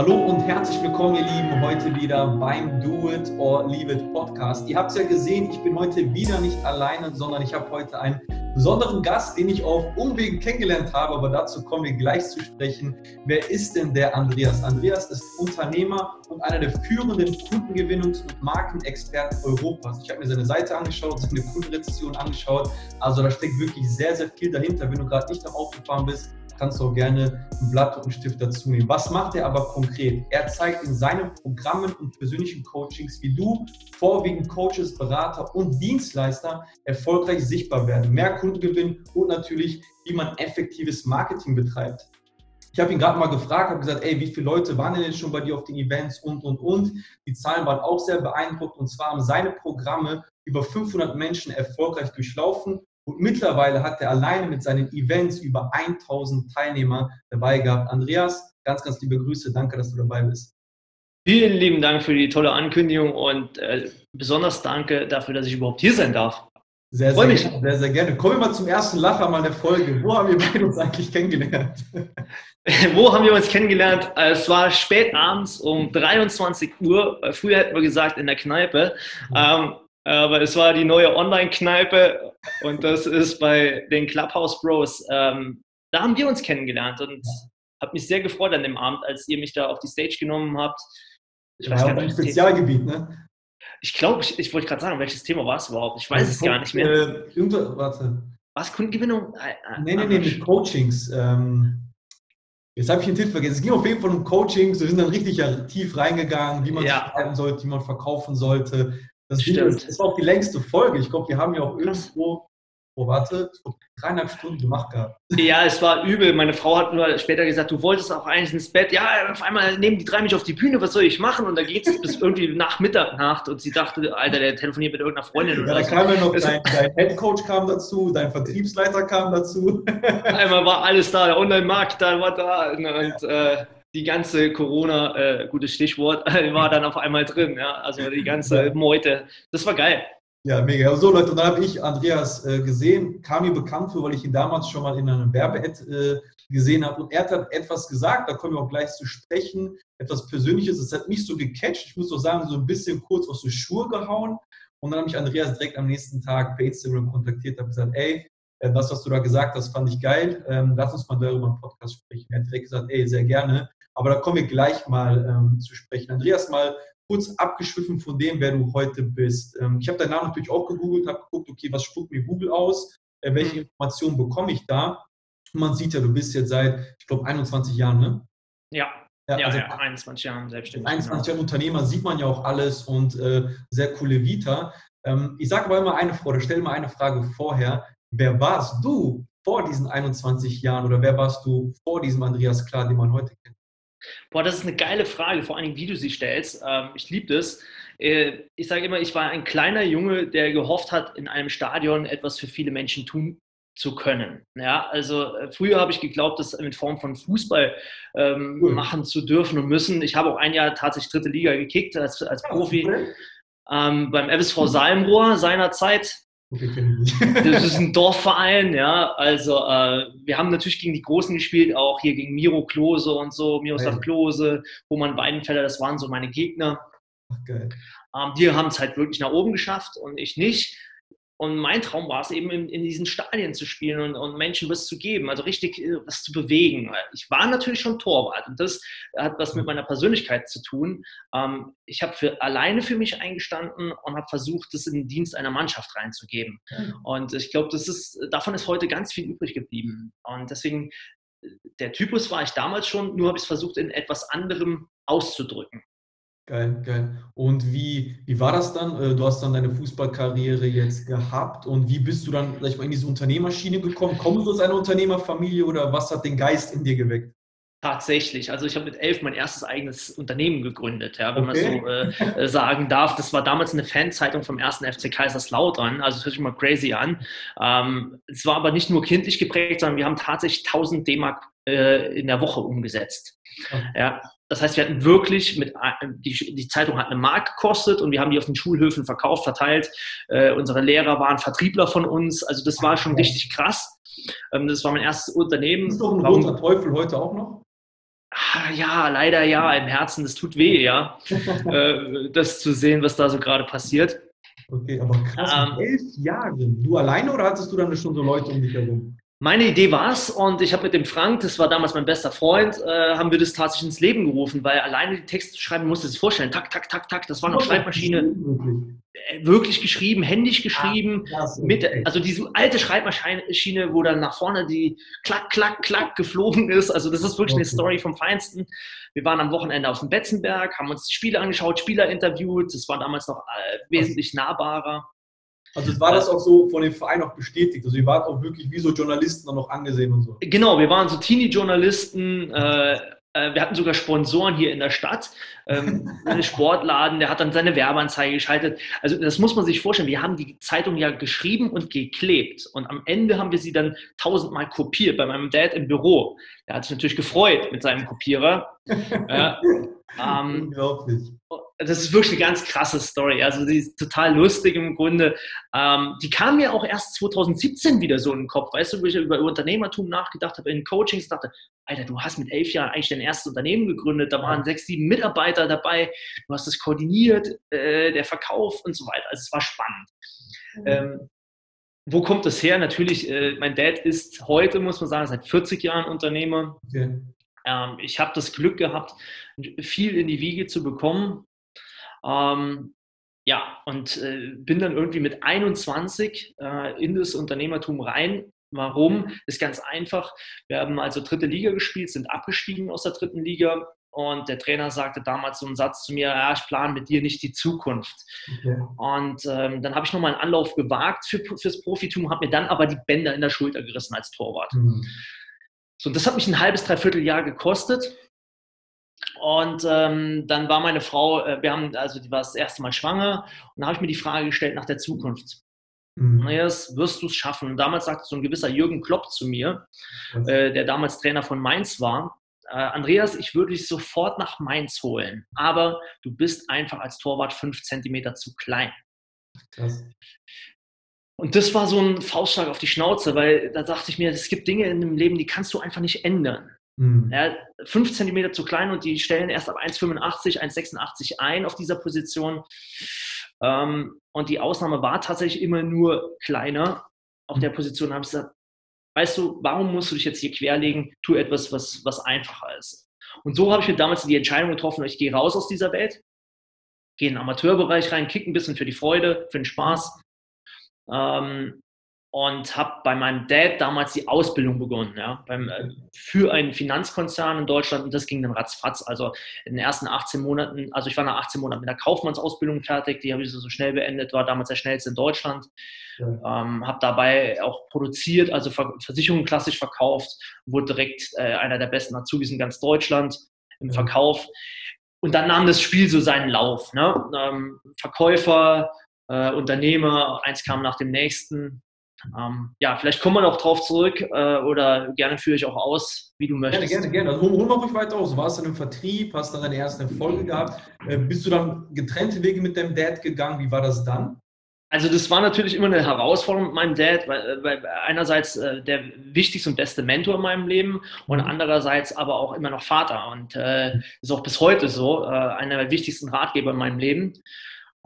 Hallo und herzlich willkommen, ihr Lieben, heute wieder beim Do It or Leave It Podcast. Ihr habt es ja gesehen, ich bin heute wieder nicht alleine, sondern ich habe heute einen besonderen Gast, den ich auf Umwegen kennengelernt habe, aber dazu kommen wir gleich zu sprechen. Wer ist denn der Andreas? Andreas ist Unternehmer und einer der führenden Kundengewinnungs- und Markenexperten Europas. Ich habe mir seine Seite angeschaut, seine Kundenrezession angeschaut. Also da steckt wirklich sehr, sehr viel dahinter. Wenn du gerade nicht am Autofahren bist, kannst du auch gerne ein Blatt und einen Stift dazu nehmen. Was macht er aber konkret? Er zeigt in seinen Programmen und persönlichen Coachings, wie du, vorwiegend Coaches, Berater und Dienstleister, erfolgreich sichtbar werden, mehr Kunden gewinnen und natürlich, wie man effektives Marketing betreibt. Ich habe ihn gerade mal gefragt, habe gesagt, ey, wie viele Leute waren denn jetzt schon bei dir auf den Events und, und, und. Die Zahlen waren auch sehr beeindruckt und zwar haben seine Programme über 500 Menschen erfolgreich durchlaufen und mittlerweile hat er alleine mit seinen Events über 1000 Teilnehmer dabei gehabt. Andreas, ganz, ganz liebe Grüße. Danke, dass du dabei bist. Vielen lieben Dank für die tolle Ankündigung und äh, besonders danke dafür, dass ich überhaupt hier sein darf. Sehr, sehr, mich. sehr, sehr gerne. Kommen wir mal zum ersten Lacher mal der Folge. Wo haben wir beide uns eigentlich kennengelernt? Wo haben wir uns kennengelernt? Es war spät abends um 23 Uhr. Früher hätten wir gesagt in der Kneipe. Ähm, aber es war die neue Online-Kneipe und das ist bei den Clubhouse Bros. Ähm, da haben wir uns kennengelernt und habe mich sehr gefreut an dem Abend, als ihr mich da auf die Stage genommen habt. Ich ja, weiß gar nicht, Spezialgebiet, ne? Ich glaube, ich, ich wollte gerade sagen, welches Thema war es überhaupt? Ich weiß also, es gar nicht mehr. Äh, warte. Was, Kundengewinnung? Äh, äh, nee, nee, nee, mit Coachings. Ähm, jetzt habe ich den Titel vergessen. Es ging auf jeden Fall um Coachings. Wir sind dann richtig tief reingegangen, wie man ja. sich halten sollte, wie man verkaufen sollte, das, Stimmt. das war auch die längste Folge. Ich glaube, wir haben ja auch irgendwo, oh warte, dreieinhalb Stunden gemacht gehabt. Ja, es war übel. Meine Frau hat nur später gesagt, du wolltest auch eigentlich ins Bett. Ja, auf einmal nehmen die drei mich auf die Bühne, was soll ich machen? Und da geht es bis irgendwie nach Mitternacht und sie dachte, Alter, der telefoniert mit irgendeiner Freundin. Ja, da kam ja noch dein, dein Headcoach kam dazu, dein Vertriebsleiter kam dazu. Einmal war alles da, der Online-Markt da war da. Und, äh, die ganze Corona, äh, gutes Stichwort, war dann auf einmal drin. Ja? Also die ganze Meute. Das war geil. Ja, mega. So Leute, und dann habe ich Andreas äh, gesehen, kam mir bekannt für, weil ich ihn damals schon mal in einem Werbe-Ad äh, gesehen habe. Und er hat etwas gesagt, da kommen wir auch gleich zu sprechen, etwas Persönliches. Es hat mich so gecatcht, ich muss doch sagen, so ein bisschen kurz aus der Schuhe gehauen. Und dann habe ich Andreas direkt am nächsten Tag per Instagram kontaktiert, habe gesagt, ey, äh, das, was du da gesagt hast, fand ich geil. Ähm, lass uns mal darüber im Podcast sprechen. Er hat direkt gesagt, ey, sehr gerne. Aber da kommen wir gleich mal ähm, zu sprechen. Andreas, mal kurz abgeschwiffen von dem, wer du heute bist. Ähm, ich habe deinen Namen natürlich auch gegoogelt, habe geguckt, okay, was spuckt mir Google aus? Äh, welche mhm. Informationen bekomme ich da? Und man sieht ja, du bist jetzt seit, ich glaube, 21 Jahren, ne? Ja, ja, ja, also ja 21 Jahren selbstständig. 21 Jahre Unternehmer sieht man ja auch alles und äh, sehr coole Vita. Ähm, ich sage aber immer eine Frage, stell mal eine Frage vorher. Wer warst du vor diesen 21 Jahren oder wer warst du vor diesem Andreas Klar, den man heute kennt? Boah, das ist eine geile Frage, vor allem wie du sie stellst. Ähm, ich liebe das. Äh, ich sage immer, ich war ein kleiner Junge, der gehofft hat, in einem Stadion etwas für viele Menschen tun zu können. Ja, also äh, früher habe ich geglaubt, das in Form von Fußball ähm, cool. machen zu dürfen und müssen. Ich habe auch ein Jahr tatsächlich dritte Liga gekickt als, als Profi. Ähm, beim FSV Salmrohr seinerzeit das ist ein Dorfverein, ja. Also äh, wir haben natürlich gegen die Großen gespielt, auch hier gegen Miro Klose und so, Miroslav ja. Klose, Roman Weidenfeller, das waren so meine Gegner. Ach, geil. Ähm, die haben es halt wirklich nach oben geschafft und ich nicht. Und mein Traum war es eben, in, in diesen Stadien zu spielen und, und, Menschen was zu geben, also richtig äh, was zu bewegen. Ich war natürlich schon Torwart und das hat was mit meiner Persönlichkeit zu tun. Ähm, ich habe für, alleine für mich eingestanden und habe versucht, das in den Dienst einer Mannschaft reinzugeben. Mhm. Und ich glaube, davon ist heute ganz viel übrig geblieben. Und deswegen, äh, der Typus war ich damals schon, nur habe ich es versucht, in etwas anderem auszudrücken. Geil, geil. Und wie, wie war das dann? Äh, du hast dann deine Fußballkarriere jetzt gehabt und wie bist du dann sag mal, in diese Unternehmerschiene gekommen? Kommst du aus einer Unternehmerfamilie oder was hat den Geist in dir geweckt? Tatsächlich. Also ich habe mit elf mein erstes eigenes Unternehmen gegründet, ja, wenn okay. man so äh, äh, sagen darf. Das war damals eine Fanzeitung vom ersten FC Kaiserslautern. Also das hört sich mal crazy an. Ähm, es war aber nicht nur kindlich geprägt, sondern wir haben tatsächlich 1000 D-Mark äh, in der Woche umgesetzt. Okay. Ja, das heißt, wir hatten wirklich mit, die, die, Zeitung hat eine Mark gekostet und wir haben die auf den Schulhöfen verkauft, verteilt. Äh, unsere Lehrer waren Vertriebler von uns. Also das war schon richtig krass. Ähm, das war mein erstes Unternehmen. Ist doch ein roter Teufel heute auch noch? ja, leider ja, im Herzen, das tut weh, ja, äh, das zu sehen, was da so gerade passiert. Okay, aber krass, ähm, elf Jahre. Du alleine oder hattest du dann schon so Leute um dich herum? Meine Idee war es und ich habe mit dem Frank, das war damals mein bester Freund, äh, haben wir das tatsächlich ins Leben gerufen, weil alleine die Texte schreiben, musste sich vorstellen, tak, tak, tak, tak, das war noch Schreibmaschine. Wirklich? Äh, wirklich geschrieben, händisch geschrieben, ah, mit, also diese alte Schreibmaschine, wo dann nach vorne die klack, klack, klack geflogen ist. Also das ist wirklich okay. eine Story vom Feinsten. Wir waren am Wochenende auf dem Betzenberg, haben uns die Spiele angeschaut, Spieler interviewt. Das war damals noch äh, wesentlich nahbarer. Also war das auch so von dem Verein auch bestätigt? Also ihr wart auch wirklich wie so Journalisten dann noch angesehen und so? Genau, wir waren so Teenie-Journalisten. Äh, äh, wir hatten sogar Sponsoren hier in der Stadt. Ähm, ein Sportladen, der hat dann seine Werbeanzeige geschaltet. Also das muss man sich vorstellen. Wir haben die Zeitung ja geschrieben und geklebt. Und am Ende haben wir sie dann tausendmal kopiert bei meinem Dad im Büro. Der hat sich natürlich gefreut mit seinem Kopierer. ja, ähm, Unglaublich das ist wirklich eine ganz krasse Story. Also die ist total lustig im Grunde. Ähm, die kam mir auch erst 2017 wieder so in den Kopf. Weißt du, wo ich über Unternehmertum nachgedacht habe, in Coachings dachte, Alter, du hast mit elf Jahren eigentlich dein erstes Unternehmen gegründet. Da waren sechs, sieben Mitarbeiter dabei. Du hast es koordiniert, äh, der Verkauf und so weiter. Also es war spannend. Mhm. Ähm, wo kommt das her? Natürlich, äh, mein Dad ist heute, muss man sagen, seit 40 Jahren Unternehmer. Okay. Ähm, ich habe das Glück gehabt, viel in die Wiege zu bekommen. Ähm, ja, und äh, bin dann irgendwie mit 21 äh, in das Unternehmertum rein. Warum? Ist ganz einfach. Wir haben also dritte Liga gespielt, sind abgestiegen aus der dritten Liga. Und der Trainer sagte damals so einen Satz zu mir, ja, ich plane mit dir nicht die Zukunft. Okay. Und ähm, dann habe ich nochmal einen Anlauf gewagt für, fürs Profitum, habe mir dann aber die Bänder in der Schulter gerissen als Torwart. Mhm. So, und das hat mich ein halbes, dreiviertel Jahr gekostet. Und ähm, dann war meine Frau, äh, wir haben, also die war das erste Mal schwanger und da habe ich mir die Frage gestellt nach der Zukunft. Mhm. Andreas, wirst du es schaffen? Und damals sagte so ein gewisser Jürgen Klopp zu mir, äh, der damals Trainer von Mainz war, äh, Andreas, ich würde dich sofort nach Mainz holen, aber du bist einfach als Torwart fünf Zentimeter zu klein. Krass. Und das war so ein Faustschlag auf die Schnauze, weil da dachte ich mir, es gibt Dinge in dem Leben, die kannst du einfach nicht ändern. Mhm. Ja, fünf Zentimeter zu klein und die stellen erst ab 1,85, 1,86 ein auf dieser Position. Ähm, und die Ausnahme war tatsächlich immer nur kleiner. Auf mhm. der Position habe ich gesagt, weißt du, warum musst du dich jetzt hier querlegen? Tu etwas, was, was einfacher ist. Und so habe ich mir damals die Entscheidung getroffen, ich gehe raus aus dieser Welt, gehe in den Amateurbereich rein, kicke ein bisschen für die Freude, für den Spaß. Ähm, und habe bei meinem Dad damals die Ausbildung begonnen, ja, beim, äh, für einen Finanzkonzern in Deutschland und das ging dann ratzfatz. Also in den ersten 18 Monaten, also ich war nach 18 Monaten mit der Kaufmannsausbildung fertig, die habe ich so, schnell beendet, war damals der schnellste in Deutschland, ja. ähm, habe dabei auch produziert, also Versicherungen klassisch verkauft, wurde direkt äh, einer der besten Azubis in ganz Deutschland im ja. Verkauf. Und dann nahm das Spiel so seinen Lauf. Ne? Ähm, Verkäufer, äh, Unternehmer, eins kam nach dem nächsten ähm, ja, vielleicht kommen wir noch drauf zurück äh, oder gerne führe ich auch aus, wie du möchtest. Gerne, gerne, gerne. Also hol, mal ruhig weiter aus. Du warst dann im Vertrieb, hast dann deine ersten Erfolge gehabt. Äh, bist du dann getrennte Wege mit deinem Dad gegangen? Wie war das dann? Also das war natürlich immer eine Herausforderung mit meinem Dad, weil, weil einerseits äh, der wichtigste und beste Mentor in meinem Leben und mhm. andererseits aber auch immer noch Vater und äh, ist auch bis heute so, äh, einer der wichtigsten Ratgeber in meinem Leben.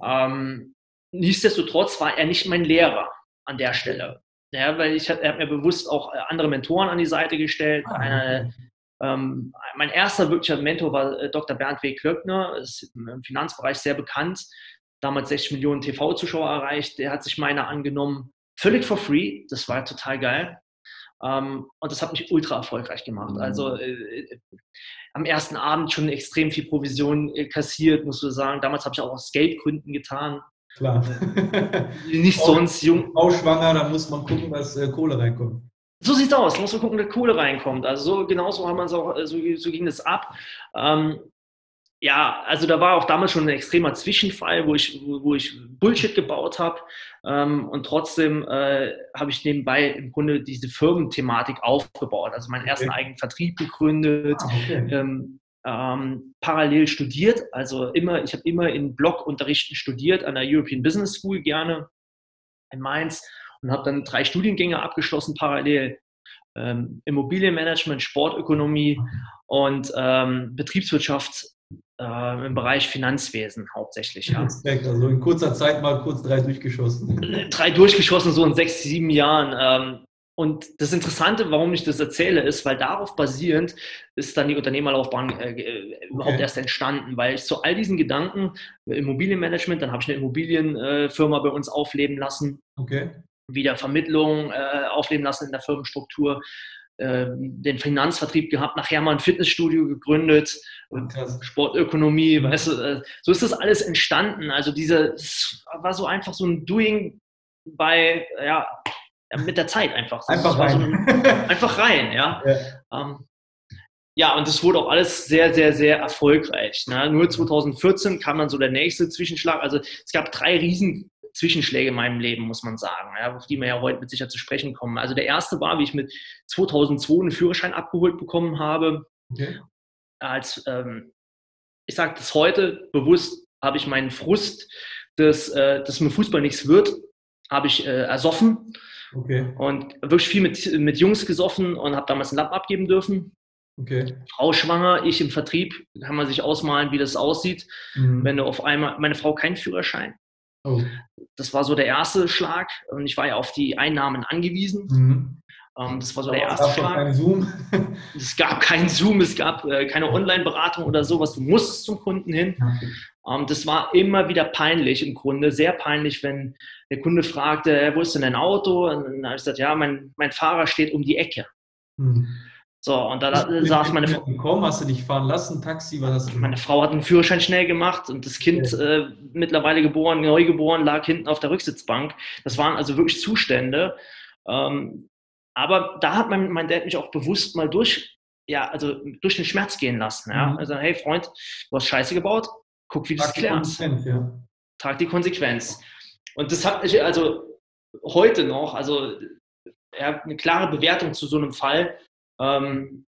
Ähm, nichtsdestotrotz war er nicht mein Lehrer an der Stelle. Ja, weil ich habe mir bewusst auch äh, andere Mentoren an die Seite gestellt. Ah, Eine, ähm, mein erster wirklicher Mentor war äh, Dr. Bernd W. Klöckner, ist im Finanzbereich sehr bekannt, damals 60 Millionen TV-Zuschauer erreicht. Der hat sich meiner angenommen, völlig for free. Das war total geil. Ähm, und das hat mich ultra erfolgreich gemacht. Also äh, äh, am ersten Abend schon extrem viel Provision äh, kassiert, musst du sagen. Damals habe ich auch aus Geldgründen getan. Klar. Nicht sonst jung. Frau schwanger, da muss man gucken, dass äh, Kohle reinkommt. So sieht's aus, da muss man gucken, dass Kohle reinkommt. Also so genauso haben wir es auch, äh, so, so ging es ab. Ähm, ja, also da war auch damals schon ein extremer Zwischenfall, wo ich, wo ich Bullshit gebaut habe. Ähm, und trotzdem äh, habe ich nebenbei im Grunde diese Firmenthematik aufgebaut. Also meinen ersten okay. eigenen Vertrieb gegründet, ah, okay. ähm, ähm, parallel studiert. Also immer, ich habe immer in Blockunterrichten studiert, an der European Business School gerne in Mainz und habe dann drei Studiengänge abgeschlossen parallel. ähm, Immobilienmanagement, Sportökonomie und ähm, Betriebswirtschaft äh, im Bereich Finanzwesen hauptsächlich. Ja. Also in kurzer Zeit mal kurz drei durchgeschossen. Drei durchgeschossen, so in sechs, sieben Jahren. Ähm, und das Interessante, warum ich das erzähle, ist, weil darauf basierend ist dann die Unternehmerlaufbahn äh, äh überhaupt erst entstanden, weil ich zu all diesen Gedanken, Immobilienmanagement, dann habe ich eine Immobilienfirma bei uns aufleben lassen, okay. wieder Vermittlung äh, aufleben lassen in der Firmenstruktur, äh, den Finanzvertrieb gehabt, nachher mal ein Fitnessstudio gegründet, Krass. Sportökonomie, mhm. weißt du, äh, so ist das alles entstanden. Also diese, war so einfach so ein Doing bei, ja, mit der Zeit einfach. Einfach rein. So ein, einfach rein, ja. Ja. Ähm, ja, und das wurde auch alles sehr, sehr, sehr erfolgreich. Ne? Nur 2014 kam dann so der nächste Zwischenschlag. Also es gab drei riesen Zwischenschläge in meinem Leben, muss man sagen, ja, auf die wir ja heute mit sicher zu sprechen kommen. Also der erste war, wie ich mit 2002 einen Führerschein abgeholt bekommen habe. Okay. Als, ähm, ich sage das heute bewusst, habe ich meinen Frust, dass, äh, dass mit Fußball nichts wird, habe ich äh, ersoffen Okay. Und wirklich viel mit, mit Jungs gesoffen und habe damals ein Lab abgeben dürfen. Okay. Frau schwanger, ich im Vertrieb, kann man sich ausmalen, wie das aussieht, mhm. wenn du auf einmal, meine Frau keinen Führerschein. Oh. Das war so der erste Schlag und ich war ja auf die Einnahmen angewiesen. Mhm. Ähm, das war so der erste Schlag. Kein Zoom. es gab keinen Zoom, es gab äh, keine Online-Beratung oder sowas. Du musstest zum Kunden hin. Ähm, das war immer wieder peinlich im Grunde, sehr peinlich, wenn der Kunde fragte, wo ist denn dein Auto? Und dann habe ich gesagt, ja, mein, mein Fahrer steht um die Ecke. Hm. So, und da saß meine Frau. Hast du dich fahren lassen? Taxi? Was hast du meine Frau hat einen Führerschein schnell gemacht und das Kind, ja. äh, mittlerweile geboren, neu geboren, lag hinten auf der Rücksitzbank. Das waren also wirklich Zustände. Ähm, aber da hat mein, mein Dad mich auch bewusst mal durch, ja, also durch den Schmerz gehen lassen. Ja? Mhm. Also, hey Freund, du hast Scheiße gebaut, guck, wie du es klärst. Ja. Trag die Konsequenz. Und das hat mich also heute noch, also ja, eine klare Bewertung zu so einem Fall. Ähm,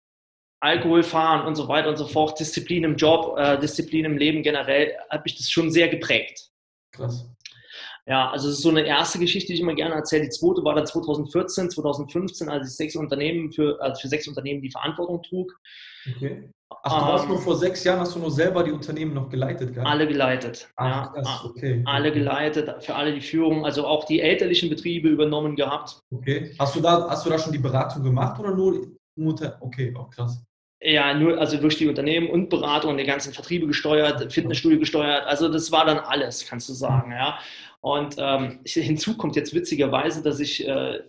Alkohol fahren und so weiter und so fort, Disziplin im Job, äh, Disziplin im Leben generell, hat mich das schon sehr geprägt. Krass. Ja, also das ist so eine erste Geschichte, die ich immer gerne erzähle. Die zweite war dann 2014, 2015, als ich sechs Unternehmen für, also für sechs Unternehmen die Verantwortung trug. Okay. Ach, du warst ähm, nur vor sechs Jahren, hast du nur selber die Unternehmen noch geleitet, gell? Alle geleitet. Ach, ja. krass, okay. Alle geleitet, für alle die Führung, also auch die elterlichen Betriebe übernommen gehabt. Okay. Hast du da, hast du da schon die Beratung gemacht oder nur Mutter? Okay, auch krass. Ja, nur, also durch die Unternehmen und Beratung, die ganzen Vertriebe gesteuert, Fitnessstudio gesteuert. Also das war dann alles, kannst du sagen, ja. Und ähm, hinzu kommt jetzt witzigerweise, dass ich äh,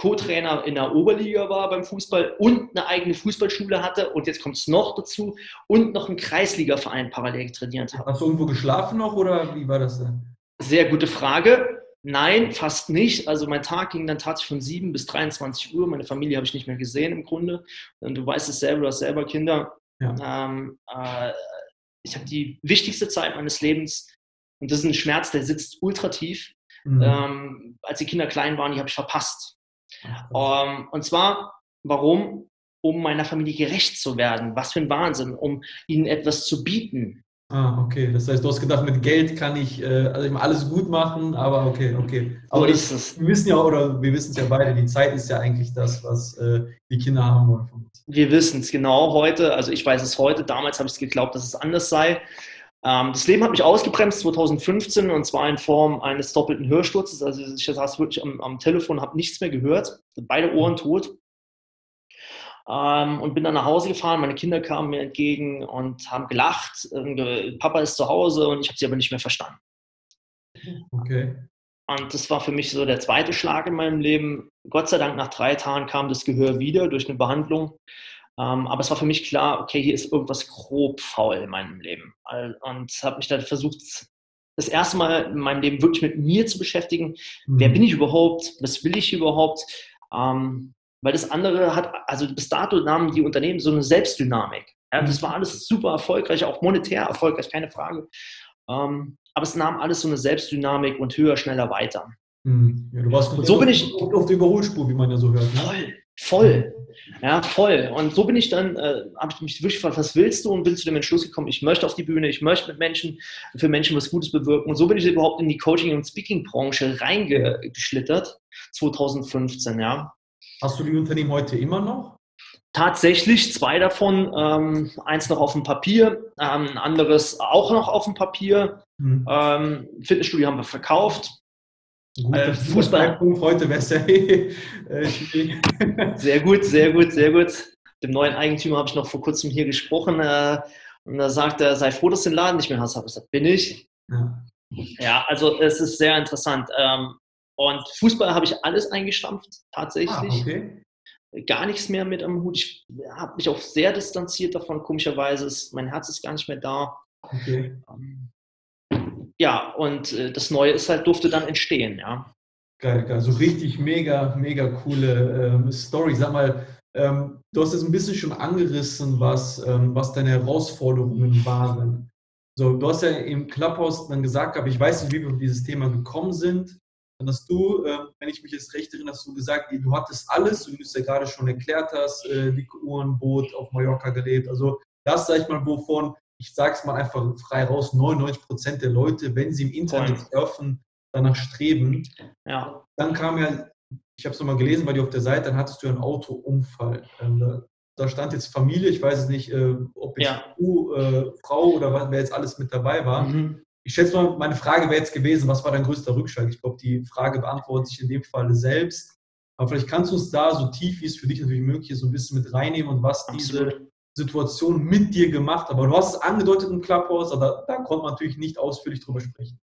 Co-Trainer in der Oberliga war beim Fußball und eine eigene Fußballschule hatte und jetzt kommt es noch dazu und noch einen Kreisligaverein parallel trainiert habe. Hast du irgendwo geschlafen noch oder wie war das denn? Sehr gute Frage. Nein, fast nicht. Also mein Tag ging dann tatsächlich von 7 bis 23 Uhr. Meine Familie habe ich nicht mehr gesehen im Grunde. Und du weißt es selber, du hast selber Kinder. Ja. Ähm, äh, ich habe die wichtigste Zeit meines Lebens und das ist ein Schmerz, der sitzt ultra tief. Mhm. Ähm, als die Kinder klein waren, die habe ich verpasst. Ähm, und zwar, warum? Um meiner Familie gerecht zu werden. Was für ein Wahnsinn, um ihnen etwas zu bieten. Ah, okay. Das heißt, du hast gedacht, mit Geld kann ich äh, also alles gut machen, aber okay, okay. Aber so ist es. Wir wissen ja, oder wir wissen es ja beide, die Zeit ist ja eigentlich das, was äh, die Kinder haben wollen von uns. Wir wissen es genau heute, also ich weiß es heute, damals habe ich es geglaubt, dass es anders sei. Ähm, das Leben hat mich ausgebremst 2015 und zwar in Form eines doppelten Hörsturzes. Also ich saß wirklich am, am Telefon, habe nichts mehr gehört, beide Ohren tot. Ähm, und bin dann nach Hause gefahren. Meine Kinder kamen mir entgegen und haben gelacht. Papa ist zu Hause und ich habe sie aber nicht mehr verstanden. Okay. Und das war für mich so der zweite Schlag in meinem Leben. Gott sei Dank nach drei Tagen kam das Gehör wieder durch eine Behandlung. Ähm, aber es war für mich klar, okay, hier ist irgendwas grob faul in meinem Leben. Und habe mich dann versucht, das erste Mal in meinem Leben wirklich mit mir zu beschäftigen. Mhm. Wer bin ich überhaupt? Was will ich überhaupt? Ähm, weil das andere hat, also bis dato nahmen die Unternehmen so eine Selbstdynamik. Ja, das mhm. war alles super erfolgreich, auch monetär erfolgreich, keine Frage. Ähm, aber es nahm alles so eine Selbstdynamik und höher, schneller weiter. Mhm. Ja, du warst so bin ich auf der Überholspur, wie man ja so hört. Ne? Voll, Voll. Ja, voll. Und so bin ich dann, äh, habe ich mich wirklich gefragt, was willst du? Und bin zu dem Entschluss gekommen, ich möchte auf die Bühne, ich möchte mit Menschen, für Menschen was Gutes bewirken. Und so bin ich überhaupt in die Coaching- und Speaking-Branche reingeschlittert, 2015, ja. Hast du die Unternehmen heute immer noch? Tatsächlich zwei davon, ähm, eins noch auf dem Papier, ähm, ein anderes auch noch auf dem Papier. Mhm. Ähm, Fitnessstudio haben wir verkauft. Gut, äh, Fußball. Heute ja äh, Sehr gut, sehr gut, sehr gut. Dem neuen Eigentümer habe ich noch vor kurzem hier gesprochen äh, und da sagt er, sei froh, dass du den Laden nicht mehr hast. Habe ich gesagt, bin ich. Ja. ja, also es ist sehr interessant. Ähm, und Fußball habe ich alles eingestampft, tatsächlich. Ah, okay gar nichts mehr mit am Hut. Ich habe mich auch sehr distanziert davon, komischerweise. Ist, mein Herz ist gar nicht mehr da. Okay. Ähm, ja, und äh, das Neue ist halt, durfte dann entstehen, ja. Geil, geil. So richtig mega, mega coole ähm, Story. Sag mal, ähm, du hast es ein bisschen schon angerissen, was, ähm, was deine Herausforderungen waren. So, du hast ja im Clubhouse dann gesagt, aber ich weiß nicht, wie wir auf dieses Thema gekommen sind. Dann hast du, äh, wenn ich mich jetzt recht erinnere, hast du gesagt, du hattest alles, wie du es ja gerade schon erklärt hast, äh, dicke Uhren, auf Mallorca gelebt. Also das, sag ich mal, wovon, ich sage es mal einfach frei raus, 99 Prozent der Leute, wenn sie im Internet surfen, danach streben. Ja. Dann kam ja, ich habe es nochmal gelesen bei dir auf der Seite, dann hattest du einen Autounfall. Ähm, da, stand jetzt Familie, ich weiß es nicht, äh, ob jetzt ja. du, äh, Frau oder wer jetzt alles mit dabei war. Mhm ich schätze mal, meine Frage wäre jetzt gewesen, was war dein größter Rückschlag? Ich glaube, die Frage beantwortet sich in dem Fall selbst. Aber vielleicht kannst du uns da so tief, wie es für dich natürlich möglich ist, so ein bisschen mit reinnehmen und was Absolut. diese Situation mit dir gemacht. Aber du hast es angedeutet im Clubhouse, aber da konnte man natürlich nicht ausführlich drüber sprechen.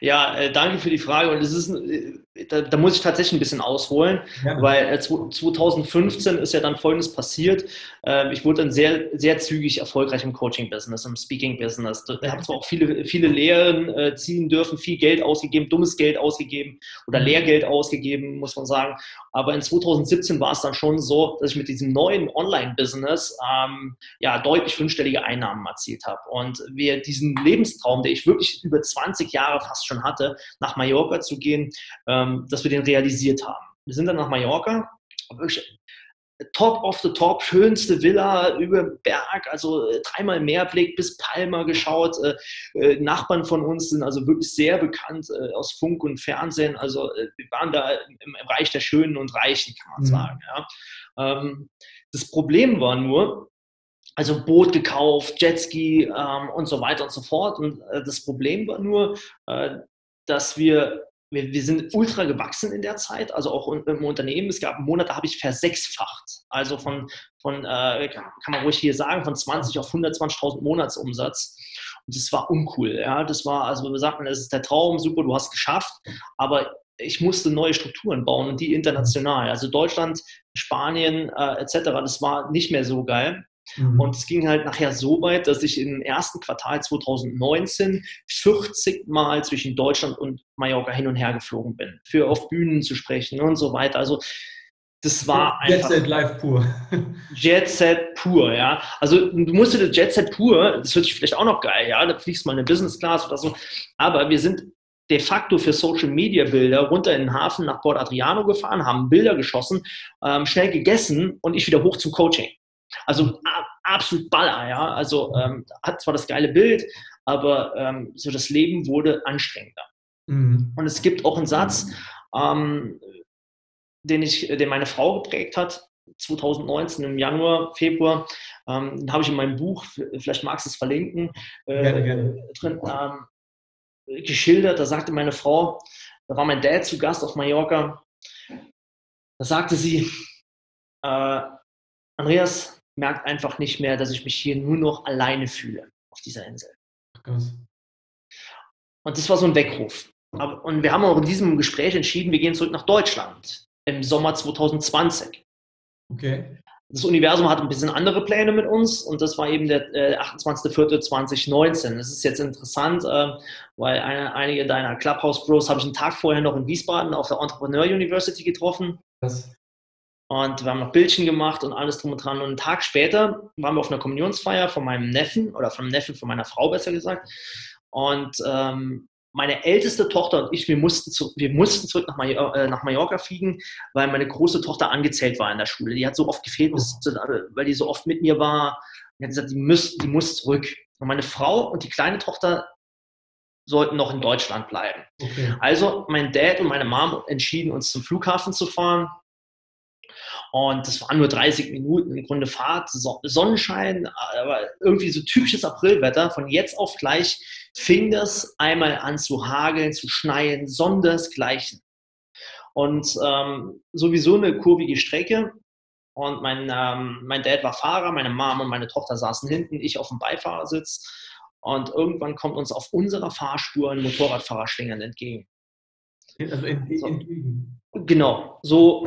Ja, äh, danke für die Frage. Und es ist, äh, da, da, muss ich tatsächlich ein bisschen ausholen, ja. weil äh, 2015 ist ja dann Folgendes passiert. Äh, ich wurde dann sehr, sehr zügig erfolgreich im Coaching-Business, im Speaking-Business. Ich habe zwar auch viele, viele Lehren äh, ziehen dürfen, viel Geld ausgegeben, dummes Geld ausgegeben oder mhm. Lehrgeld ausgegeben, muss man sagen. Aber in 2017 war es dann schon so, dass ich mit diesem neuen Online-Business ähm, ja, deutlich fünfstellige Einnahmen erzielt habe. Und wir diesen Lebenstraum, der ich wirklich über 20 Jahre fast schon hatte, nach Mallorca zu gehen, ähm, dass wir den realisiert haben. Wir sind dann nach Mallorca, wirklich top of the top, schönste Villa über Berg, also äh, dreimal Meerblick bis Palma geschaut. Äh, äh, Nachbarn von uns sind also wirklich sehr bekannt äh, aus Funk und Fernsehen. Also äh, wir waren da im, im, Reich der Schönen und Reichen, kann man mhm. sagen. Ja. Ähm, das Problem war nur, also Boot gekauft, Jetski ähm, und so weiter und so fort. Und äh, das Problem war nur, dass wir wir, wir, sind ultra gewachsen in der Zeit, also auch im Unternehmen. Es gab Monate, da habe ich versechsfacht. Also von, von äh, kann man ruhig hier sagen, von 20 auf 120.000 Monatsumsatz. Und das war uncool. Ja, das war, also wir sagten, es ist der Traum, super, du hast geschafft. Aber ich musste neue Strukturen bauen und die international. Also Deutschland, Spanien äh, etc. Das war nicht mehr so geil. Mhm. Und es ging halt nachher so weit, dass ich im ersten Quartal 2019 40 Mal zwischen Deutschland und Mallorca hin und her geflogen bin, für auf Bühnen zu sprechen und so weiter. Also das war einfach. Jet Set live pur. Jet Set pur, ja. Also du musst dir das Jet Set pur, das hört sich vielleicht auch noch geil, ja. Da fliegst du mal eine Business Class oder so. Aber wir sind de facto für Social Media Bilder runter in den Hafen nach Port Adriano gefahren, haben Bilder geschossen, ähm, schnell gegessen und ich wieder hoch zum Coaching. Also absolut Baller, ja. Also ähm, hat zwar das geile Bild, aber ähm, so das Leben wurde anstrengender. Mhm. Und es gibt auch einen Satz, ähm, den, ich, den meine Frau geprägt hat, 2019 im Januar, Februar, ähm, den habe ich in meinem Buch, vielleicht magst du es verlinken, äh, gerne, gerne. drin ähm, geschildert. Da sagte meine Frau, da war mein Dad zu Gast auf Mallorca, da sagte sie, äh, Andreas, merkt einfach nicht mehr, dass ich mich hier nur noch alleine fühle auf dieser Insel. Krass. Und das war so ein Weckruf. Und wir haben auch in diesem Gespräch entschieden, wir gehen zurück nach Deutschland im Sommer 2020. Okay. Das Universum hat ein bisschen andere Pläne mit uns und das war eben der äh, 28.04.2019. Das ist jetzt interessant, äh, weil eine, einige deiner Clubhouse Bros habe ich einen Tag vorher noch in Wiesbaden auf der Entrepreneur University getroffen. Das. Und wir haben noch Bildchen gemacht und alles drum und dran. Und einen Tag später waren wir auf einer Kommunionsfeier von meinem Neffen oder vom Neffen von meiner Frau besser gesagt. Und ähm, meine älteste Tochter und ich, wir mussten, zu, wir mussten zurück nach, Major, äh, nach Mallorca fliegen, weil meine große Tochter angezählt war in der Schule. Die hat so oft gefehlt, bis, weil die so oft mit mir war. Die hat gesagt, die muss, die muss zurück. Und meine Frau und die kleine Tochter sollten noch in Deutschland bleiben. Okay. Also mein Dad und meine Mom entschieden, uns zum Flughafen zu fahren Und das waren nur 30 Minuten, im Grunde Fahrt, Sonnenschein, aber irgendwie so typisches Aprilwetter. Von jetzt auf gleich fing das einmal an zu hageln, zu schneien, sondersgleichen. Und ähm, sowieso eine kurvige Strecke. Und mein, ähm, mein Dad war Fahrer, meine Mom und meine Tochter saßen hinten, ich auf dem Beifahrersitz. Und irgendwann kommt uns auf unserer Fahrspur ein Motorradfahrer schlingend entgegen. Also entgegen. Genau, so.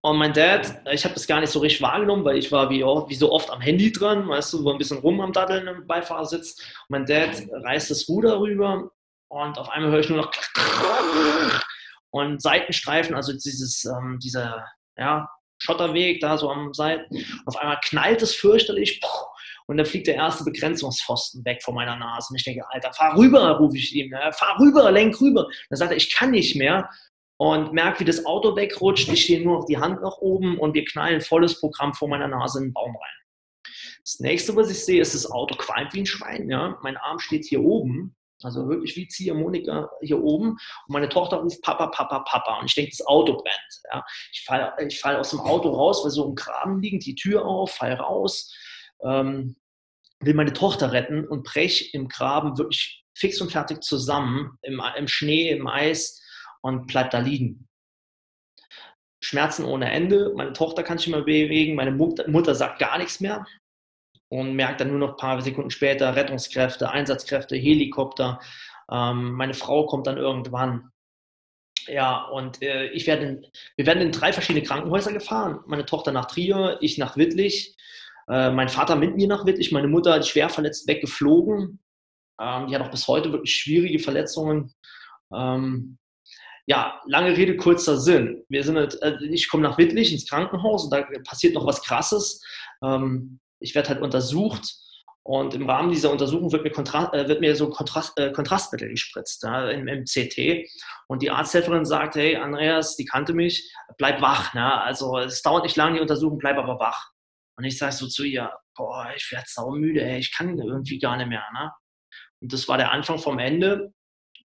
Und mein Dad, ich habe das gar nicht so richtig wahrgenommen, weil ich war wie, wie so oft am Handy dran, weißt du, so ein bisschen rum am Daddeln im Beifahrersitz. Und mein Dad reißt das Ruder rüber und auf einmal höre ich nur noch und Seitenstreifen, also dieses, ähm, dieser ja, Schotterweg da so am Seiten. Und auf einmal knallt es fürchterlich und dann fliegt der erste Begrenzungspfosten weg von meiner Nase. Und ich denke, Alter, fahr rüber, rufe ich ihm. Ne? Fahr rüber, lenk rüber. Dann sagt er, ich kann nicht mehr. Und merke, wie das Auto wegrutscht. Ich stehe nur noch die Hand nach oben und wir knallen volles Programm vor meiner Nase in den Baum rein. Das nächste, was ich sehe, ist das Auto qualmt wie ein Schwein. Ja? Mein Arm steht hier oben also wirklich wie Ziehharmonika hier oben. Und meine Tochter ruft Papa, Papa, Papa. Und ich denke, das Auto brennt. Ja. Ich falle ich fall aus dem Auto raus, weil so im Graben liegend, die Tür auf, fall raus, ähm, will meine Tochter retten und brech im Graben wirklich fix und fertig zusammen, im, im Schnee, im Eis und bleib da liegen. Schmerzen ohne Ende. Meine Tochter kann sich immer bewegen. Meine Mutter, sagt gar nichts mehr und merkt dann nur noch ein paar Sekunden später Rettungskräfte, Einsatzkräfte, Helikopter. Ähm, meine Frau kommt dann irgendwann. Ja, und äh, ich werde in, wir werden in drei verschiedene Krankenhäuser gefahren. Meine Tochter nach Trier, ich nach Wittlich, äh, mein Vater mit mir nach Wittlich, meine Mutter hat schwer verletzt weggeflogen. Ähm, die hat auch bis heute wirklich schwierige Verletzungen. Ähm, ja, lange Rede, kurzer Sinn. Wir sind, äh, ich komme nach Wittlich ins Krankenhaus und da passiert noch was Krasses. Ähm, ich werde halt untersucht und im Rahmen dieser Untersuchung wird mir, Kontra äh, wird mir so Kontrast, äh, Kontrastmittel gespritzt ja, im, im, CT. Und die Arzthelferin sagt, hey Andreas, die kannte mich, bleib wach. Ne? Also es dauert nicht lange die Untersuchung, bleib aber wach. Und ich sage so zu ihr, boah, ich werde saumüde, ey, ich kann irgendwie gar nicht mehr. Ne? Und das war der Anfang vom Ende.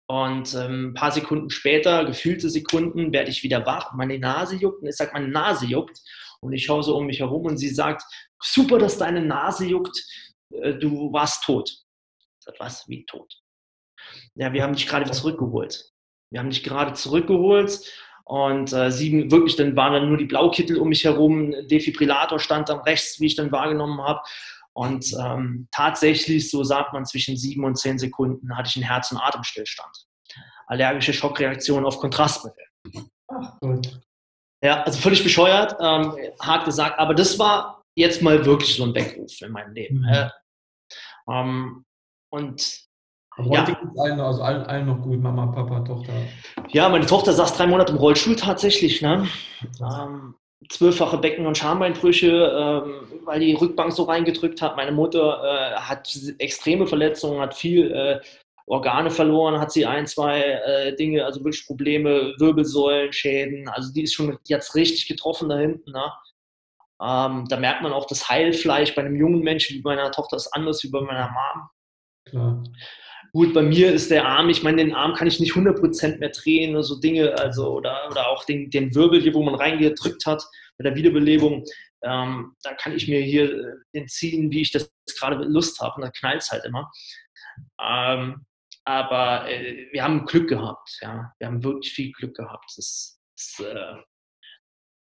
Und ähm, ein paar Sekunden später, gefühlte Sekunden, werde ich wieder wach. Meine Nase juckt und ich sage, meine Nase juckt. Und ich schaue so um mich herum und sie sagt, super, dass deine Nase juckt, äh, du warst tot. Sage, was? Wie tot? Ja, wir haben dich gerade zurückgeholt. Wir haben dich gerade zurückgeholt und äh, sieben, wirklich, dann waren dann nur die Blaukittel um mich herum, Defibrillator stand dann rechts, wie ich dann wahrgenommen habe. Und ähm, tatsächlich, so sagt man, zwischen sieben und zehn Sekunden hatte ich einen Herz- und Atemstillstand. Allergische Schockreaktion auf Kontrastmittel. Ach gut. Ja, also völlig bescheuert, ähm, hart gesagt, aber das war jetzt mal wirklich so ein Weckruf in meinem Leben. Mhm. Äh, ähm, und aber heute ja. geht es allen, also allen, allen noch gut, Mama, Papa, Tochter. Ja, meine Tochter saß drei Monate im Rollstuhl tatsächlich. Ne? Ähm, zwölffache Becken- und Schambeinbrüche, ähm, weil die Rückbank so reingedrückt hat. Meine Mutter äh, hat extreme Verletzungen, hat viel äh, Organe verloren, hat sie ein, zwei äh, Dinge, also wirklich Probleme, Wirbelsäulenschäden. Also die ist schon, es richtig getroffen da hinten. Ne? Ähm, da merkt man auch das Heilfleisch bei einem jungen Menschen wie bei meiner Tochter ist anders wie bei meiner Mom. Klar. Gut, bei mir ist der Arm, ich meine, den Arm kann ich nicht 100% mehr drehen oder so Dinge, also oder, oder auch den, den Wirbel hier, wo man reingedrückt hat bei der Wiederbelebung, ähm, da kann ich mir hier äh, den ziehen, wie ich das gerade Lust habe und da knallt es halt immer. Ähm, aber äh, wir haben Glück gehabt, ja, wir haben wirklich viel Glück gehabt. Das, das äh,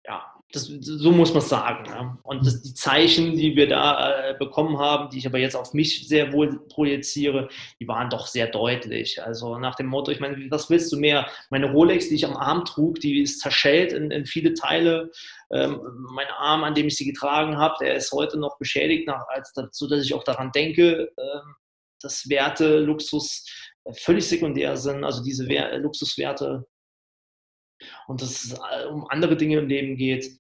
ja, das, so muss man sagen. Ja. Und das, die Zeichen, die wir da äh, bekommen haben, die ich aber jetzt auf mich sehr wohl projiziere, die waren doch sehr deutlich. Also nach dem Motto, ich meine, was willst du mehr? Meine Rolex, die ich am Arm trug, die ist zerschellt in, in viele Teile. Ähm, mein Arm, an dem ich sie getragen habe, der ist heute noch beschädigt, nach, als dazu, dass ich auch daran denke, äh, dass Werte, Luxus äh, völlig sekundär sind. Also diese Wer Luxuswerte und dass es äh, um andere Dinge im Leben geht.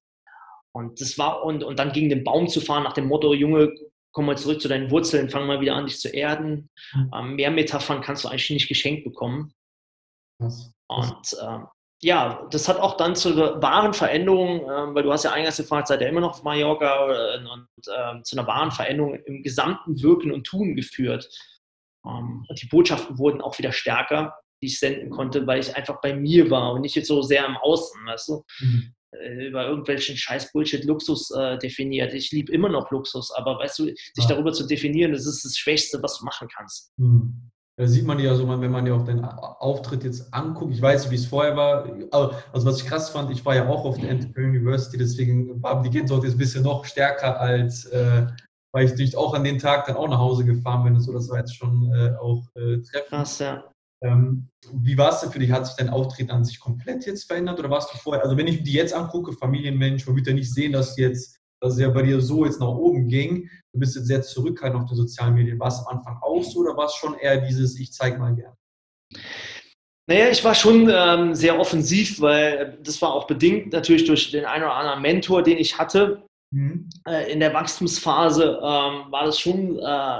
Und das war, und, und dann gegen den Baum zu fahren, nach dem Motto, Junge, komm mal zurück zu deinen Wurzeln, fang mal wieder an, dich zu erden. Mhm. Ähm, mehr Metaphern kannst du eigentlich nicht geschenkt bekommen. Was? Und ähm, ja, das hat auch dann zu wahren Veränderungen, äh, weil du hast ja eingangs gefragt, seid ihr immer noch auf Mallorca äh, und äh, zu einer wahren Veränderung im gesamten Wirken und Tun geführt. Ähm, und die Botschaften wurden auch wieder stärker die ich senden konnte, weil ich einfach bei mir war und nicht jetzt so sehr im Außen, weißt du? Mhm. äh, über irgendwelchen scheiß Bullshit-Luxus äh, definiert. Ich liebe immer noch Luxus, aber weißt du, sich ja. darüber zu definieren, das ist das Schwächste, was du machen kannst. Hm. Da sieht man ja so, wenn man ja auch deinen Auftritt jetzt anguckt. Ich weiß nicht, wie es vorher war. Also, was ich krass fand, ich war ja auch auf der Entrepreneur University, deswegen war die Gänsehaut jetzt ein bisschen noch stärker als, äh, weil ich natürlich auch an den Tag dann auch nach Hause gefahren bin. So, das war jetzt schon äh, auch äh, treffend. Krass, ja. Ähm, wie war es denn für dich? Hat sich dein Auftreten an sich komplett jetzt verändert oder warst du vorher? Also wenn ich die jetzt angucke, Familienmensch, man wird ja nicht sehen, dass jetzt, dass es ja bei dir so jetzt nach oben ging. Du bist jetzt sehr zurückhaltend auf den sozialen Medien. War es am Anfang auch so oder war es schon eher dieses, ich zeig mal gern? Naja, ich war schon ähm, sehr offensiv, weil das war auch bedingt natürlich durch den einen oder anderen Mentor, den ich hatte. Mhm. Äh, in der Wachstumsphase ähm, war das schon äh,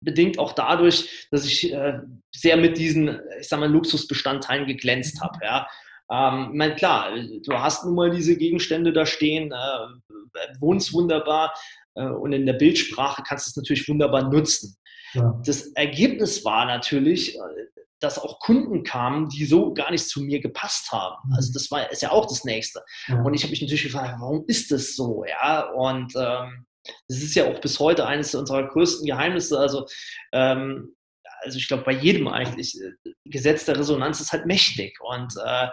bedingt auch dadurch, dass ich äh, sehr mit diesen, ich sag mal, Luxusbestandteilen geglänzt habe. Ja. Ähm, ich meine, klar, du hast nun mal diese Gegenstände da stehen, äh, wohnst wunderbar äh, und in der Bildsprache kannst du es natürlich wunderbar nutzen. Ja. Das Ergebnis war natürlich, äh, dass auch Kunden kamen, die so gar nicht zu mir gepasst haben. Mhm. Also das war ist ja auch das Nächste. Ja. Und ich habe mich natürlich gefragt, warum ist das so? Ja, und ähm, das ist ja auch bis heute eines unserer größten Geheimnisse. Also, ähm, also ich glaube, bei jedem eigentlich, äh, Gesetz der Resonanz ist halt mächtig und äh,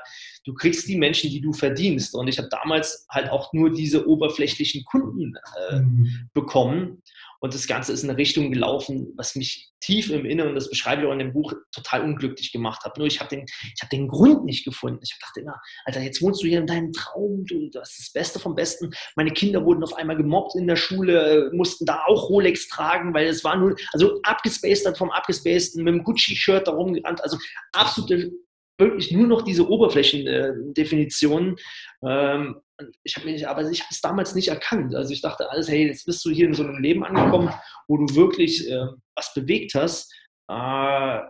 du kriegst die Menschen, die du verdienst. Und ich habe damals halt auch nur diese oberflächlichen Kunden äh, mhm. bekommen. Und das Ganze ist in eine Richtung gelaufen, was mich tief im Inneren, das beschreibe ich auch in dem Buch, total unglücklich gemacht hat. Nur ich habe den, hab den Grund nicht gefunden. Ich dachte immer, Alter, jetzt wohnst du hier in deinem Traum, du, hast das Beste vom Besten. Meine Kinder wurden auf einmal gemobbt in der Schule, mussten da auch Rolex tragen, weil es war nur, also abgespaced vom abgespaceden, mit dem Gucci-Shirt da rumgerannt. Also absolute wirklich nur noch diese Oberflächendefinitionen. Ähm, ich habe mich, aber ich habe es damals nicht erkannt. Also ich dachte alles, hey, jetzt bist du hier in so einem Leben angekommen, wo du wirklich äh, was bewegt hast. Äh,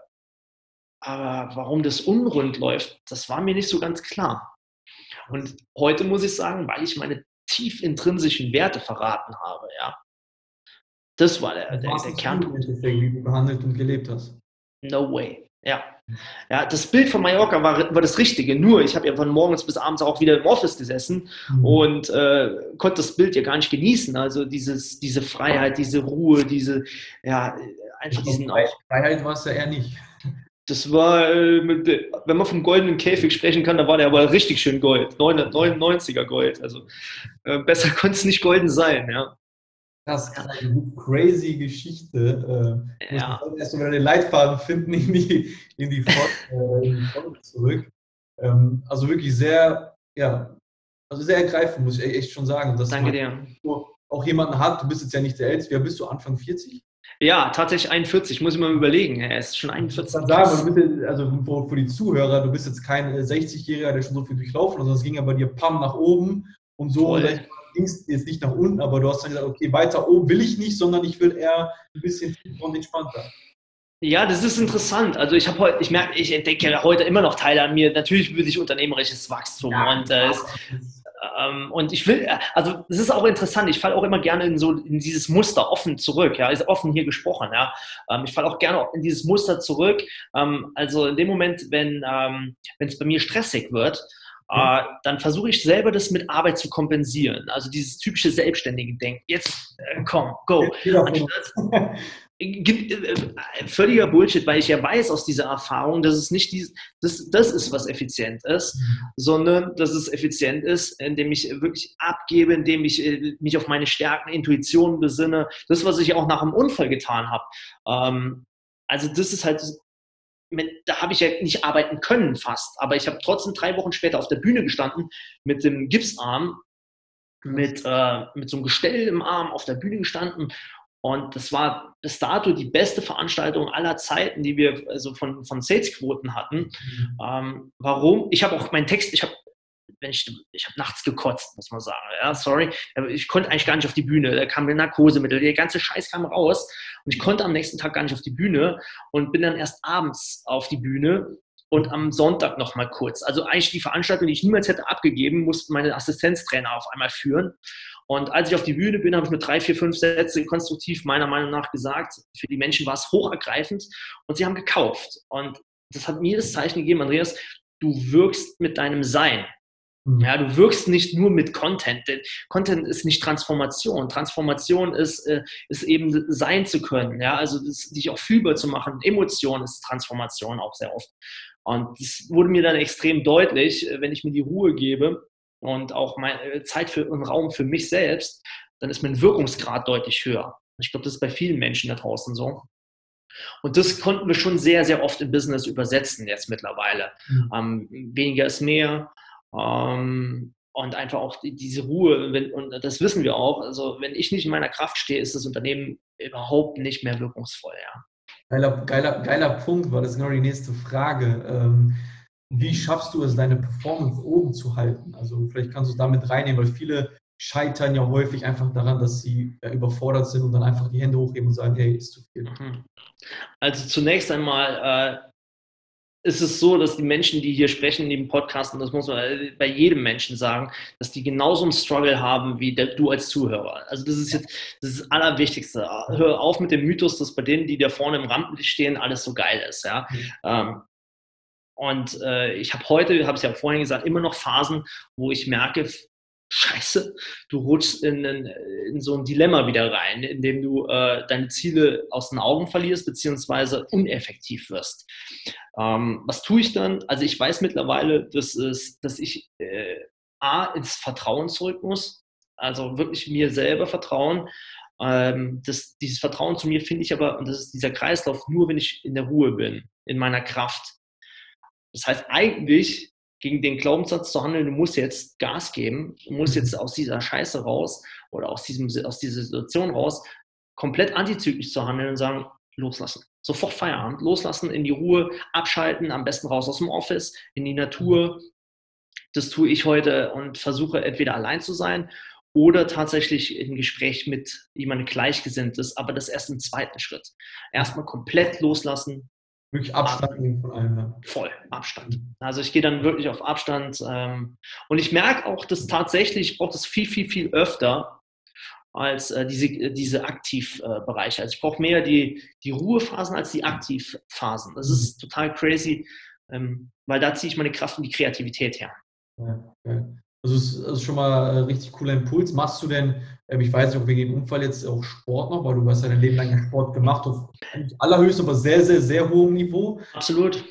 aber warum das unrund läuft, das war mir nicht so ganz klar. Und heute muss ich sagen, weil ich meine tief intrinsischen Werte verraten habe, ja. Das war der, der, der Kernpunkt. Wie du behandelt und gelebt hast. No way. Ja. Ja, das Bild von Mallorca war, war das Richtige. Nur, ich habe ja von morgens bis abends auch wieder im Office gesessen mhm. und äh, konnte das Bild ja gar nicht genießen. Also dieses, diese Freiheit, diese Ruhe, diese, ja, einfach diesen auch. Freiheit war es ja eher nicht. Das war, äh, mit, wenn man vom goldenen Käfig sprechen kann, da war der aber richtig schön Gold. 99er Gold. Also äh, besser konnte es nicht golden sein, ja. Krass, eine crazy Geschichte. Äh, ja. Erst mal den Leitfaden finden in die, in die, Folge, äh, zurück. Ähm, also wirklich sehr, ja, also sehr ergreifend, muss ich e-, echt schon sagen. Danke dir. Auch jemanden hat, du bist jetzt ja nicht der Älteste, wie bist du, Anfang 40? Ja, tatsächlich 41, muss ich mal überlegen. Er ist schon 41. Ich kann sagen, bitte, also für die Zuhörer, du bist jetzt kein 60-Jähriger, der schon so viel durchlaufen hat, sondern es ging ja bei dir pam nach oben und so. Ging es jetzt nicht nach unten, aber du hast dann gesagt, okay, weiter oben will ich nicht, sondern ich will eher ein bisschen und entspannter. Ja, das ist interessant. Also ich habe heute, ich merke, ich entdecke ja heute immer noch Teile an mir. Natürlich will ich unternehmerisches Wachstum ja, und äh, ähm, und ich will, also es ist auch interessant. Ich falle auch immer gerne in so in dieses Muster offen zurück. Ja, ist offen hier gesprochen. Ja, ähm, ich falle auch gerne in dieses Muster zurück. Ähm, also in dem Moment, wenn ähm, wenn es bei mir stressig wird, äh, dann versuche ich selber das mit Arbeit zu kompensieren. Also dieses typische selbstständige Denken. Jetzt äh, komm, go. Anstatt, äh, äh, völliger Bullshit, weil ich ja weiß aus dieser Erfahrung, dass es nicht dies, das, das ist, was effizient ist, mhm. sondern dass es effizient ist, indem ich wirklich abgebe, indem ich äh, mich auf meine Stärken, Intuitionen besinne. Das, was ich auch nach einem Unfall getan habe. Ähm, also das ist halt da habe ich ja nicht arbeiten können fast, aber ich habe trotzdem drei Wochen später auf der Bühne gestanden mit dem Gipsarm, mit, äh, mit so einem Gestell im Arm auf der Bühne gestanden und das war bis dato die beste Veranstaltung aller Zeiten, die wir also von, von Salesquoten hatten. Mhm. Ähm, warum? Ich habe auch meinen Text, ich habe wenn ich, ich habe nachts gekotzt, muss man sagen. Ja, sorry. Ich konnte eigentlich gar nicht auf die Bühne. Da kam mir Narkosemittel, der ganze Scheiß kam raus. Und ich konnte am nächsten Tag gar nicht auf die Bühne und bin dann erst abends auf die Bühne und am Sonntag nochmal kurz. Also eigentlich die Veranstaltung, die ich niemals hätte abgegeben, musste meine Assistenztrainer auf einmal führen. Und als ich auf die Bühne bin, habe ich mir drei, vier, fünf Sätze konstruktiv meiner Meinung nach gesagt. Für die Menschen war es hochergreifend und sie haben gekauft. Und das hat mir das Zeichen gegeben, Andreas, du wirkst mit deinem Sein. Mhm. Ja, du wirkst nicht nur mit Content. Denn Content ist nicht Transformation. Transformation ist, äh, ist eben sein zu können. Ja, also das, dich auch fühlbar zu machen. Emotion ist Transformation auch sehr oft. Und das wurde mir dann extrem deutlich, äh, wenn ich mir die Ruhe gebe und auch meine äh, Zeit für und Raum für mich selbst, dann ist mein Wirkungsgrad deutlich höher. Ich glaube, das ist bei vielen Menschen da draußen so. Und das konnten wir schon sehr, sehr oft im Business übersetzen jetzt mittlerweile. Mhm. Ähm, weniger ist mehr. Ähm, und einfach auch die, diese Ruhe, wenn, und das wissen wir auch, also wenn ich nicht in meiner Kraft stehe, ist das Unternehmen überhaupt nicht mehr wirkungsvoll. Ja. Geiler, geiler, geiler Punkt, war das genau die nächste Frage. Ähm, wie schaffst du es, deine Performance oben zu halten? Also vielleicht kannst du es damit reinnehmen, weil viele scheitern ja häufig einfach daran, dass sie ja, überfordert sind und dann einfach die Hände hochheben und sagen, hey, ist zu viel. Mhm. Also zunächst einmal äh, ist es so, dass die Menschen, die hier sprechen in dem Podcast, und das muss man bei jedem Menschen sagen, dass die genauso einen Struggle haben wie der, du als Zuhörer. Also das ist jetzt das, ist das Allerwichtigste. Hör auf mit dem Mythos, dass bei denen, die da vorne im Rampenlicht stehen, alles so geil ist. Ja? Mhm. Ähm, und äh, ich habe heute, habe es ja vorhin gesagt, immer noch Phasen, wo ich merke, Scheiße, du rutschst in, in, in, so ein Dilemma wieder rein, in dem du äh, deine Ziele aus den Augen verlierst, beziehungsweise uneffektiv wirst. Ähm, was tue ich dann? Also ich weiß mittlerweile, dass, es, dass ich äh, A, ins Vertrauen zurück muss, also wirklich mir selber vertrauen. Ähm, das, dieses Vertrauen zu mir finde ich aber, und das ist dieser Kreislauf, nur wenn ich in der Ruhe bin, in meiner Kraft. Das heißt, eigentlich gegen den Glaubenssatz zu handeln, du musst jetzt Gas geben, du musst jetzt aus dieser Scheiße raus oder aus, diesem, aus dieser Situation raus, komplett antizyklisch zu handeln und sagen, loslassen. Sofort Feierabend, loslassen, in die Ruhe, abschalten, am besten raus aus dem Office, in die Natur. Das tue ich heute und versuche entweder allein zu sein oder tatsächlich im Gespräch mit jemandem Gleichgesinntes, aber das erst im zweiten Schritt. Erstmal komplett loslassen, Wirklich Abstand nehmen von allem. Ja. Voll, Abstand. Also ich gehe dann wirklich auf Abstand. Ähm, und ich merke auch, dass tatsächlich, ich brauche das viel, viel, viel öfter als äh, diese, diese Aktivbereiche. also ich brauche mehr die, die Ruhephasen als die Aktivphasen. Das ist mhm. total crazy, ähm, weil da ziehe ich meine Kraft und die Kreativität her. Ja, ja. Also es ist schon mal ein richtig cooler Impuls. Machst du denn, ich weiß nicht, ob wegen dem Unfall jetzt auch Sport noch, weil du hast ja dein Leben lang Sport gemacht, auf allerhöchstem, aber sehr, sehr, sehr hohem Niveau. Absolut.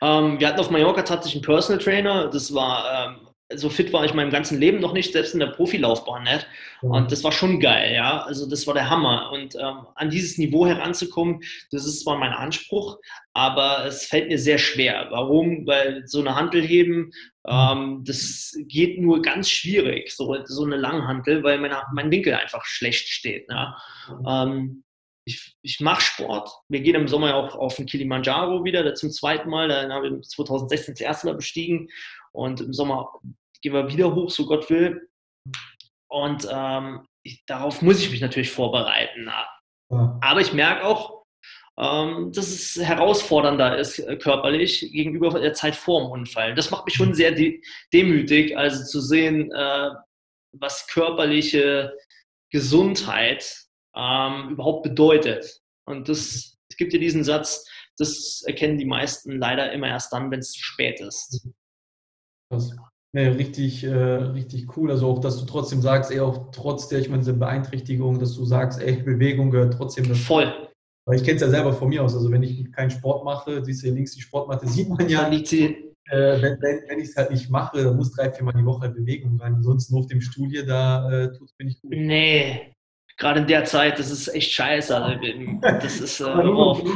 Ähm, wir hatten auf Mallorca tatsächlich einen Personal Trainer. Das war ähm, so fit war ich in meinem ganzen Leben noch nicht, selbst in der Profilaufbahn nicht. Und das war schon geil, ja. Also das war der Hammer. Und ähm, an dieses Niveau heranzukommen, das ist zwar mein Anspruch, aber es fällt mir sehr schwer. Warum? Weil so eine Hantel heben, ähm, das geht nur ganz schwierig, so, so eine Langhantel, weil meine, mein Winkel einfach schlecht steht. Ne? Ähm, ich, ich mache Sport. Wir gehen im Sommer auch auf den Kilimanjaro wieder, zum zweiten Mal. Da haben wir 2016 das erste Mal bestiegen. Und im Sommer gehen wir wieder hoch, so Gott will. Und ähm, ich, darauf muss ich mich natürlich vorbereiten. Aber ich merke auch, ähm, dass es herausfordernder ist äh, körperlich gegenüber der Zeit vor dem Unfall. Das macht mich schon sehr de demütig, also zu sehen, äh, was körperliche Gesundheit ähm, überhaupt bedeutet. Und das, es gibt ja diesen Satz, das erkennen die meisten leider immer erst dann, wenn es zu spät ist. Das, nee, richtig, äh, richtig cool. Also auch, dass du trotzdem sagst, ey, auch trotz der, ich meine, diese Beeinträchtigung, dass du sagst, ey, Bewegung gehört trotzdem dazu. Voll. Weil ich kenne es ja selber von mir aus. Also wenn ich keinen Sport mache, siehst du hier links die Sportmatte, sieht man ja. Liegt sie. Äh, wenn wenn, wenn ich es halt nicht mache, dann muss drei, viermal die Woche Bewegung rein. Ansonsten auf dem Stuhl da äh, tut es mir nicht gut. Nee, gerade in der Zeit, das ist echt scheiße. Also, das ist äh, oft.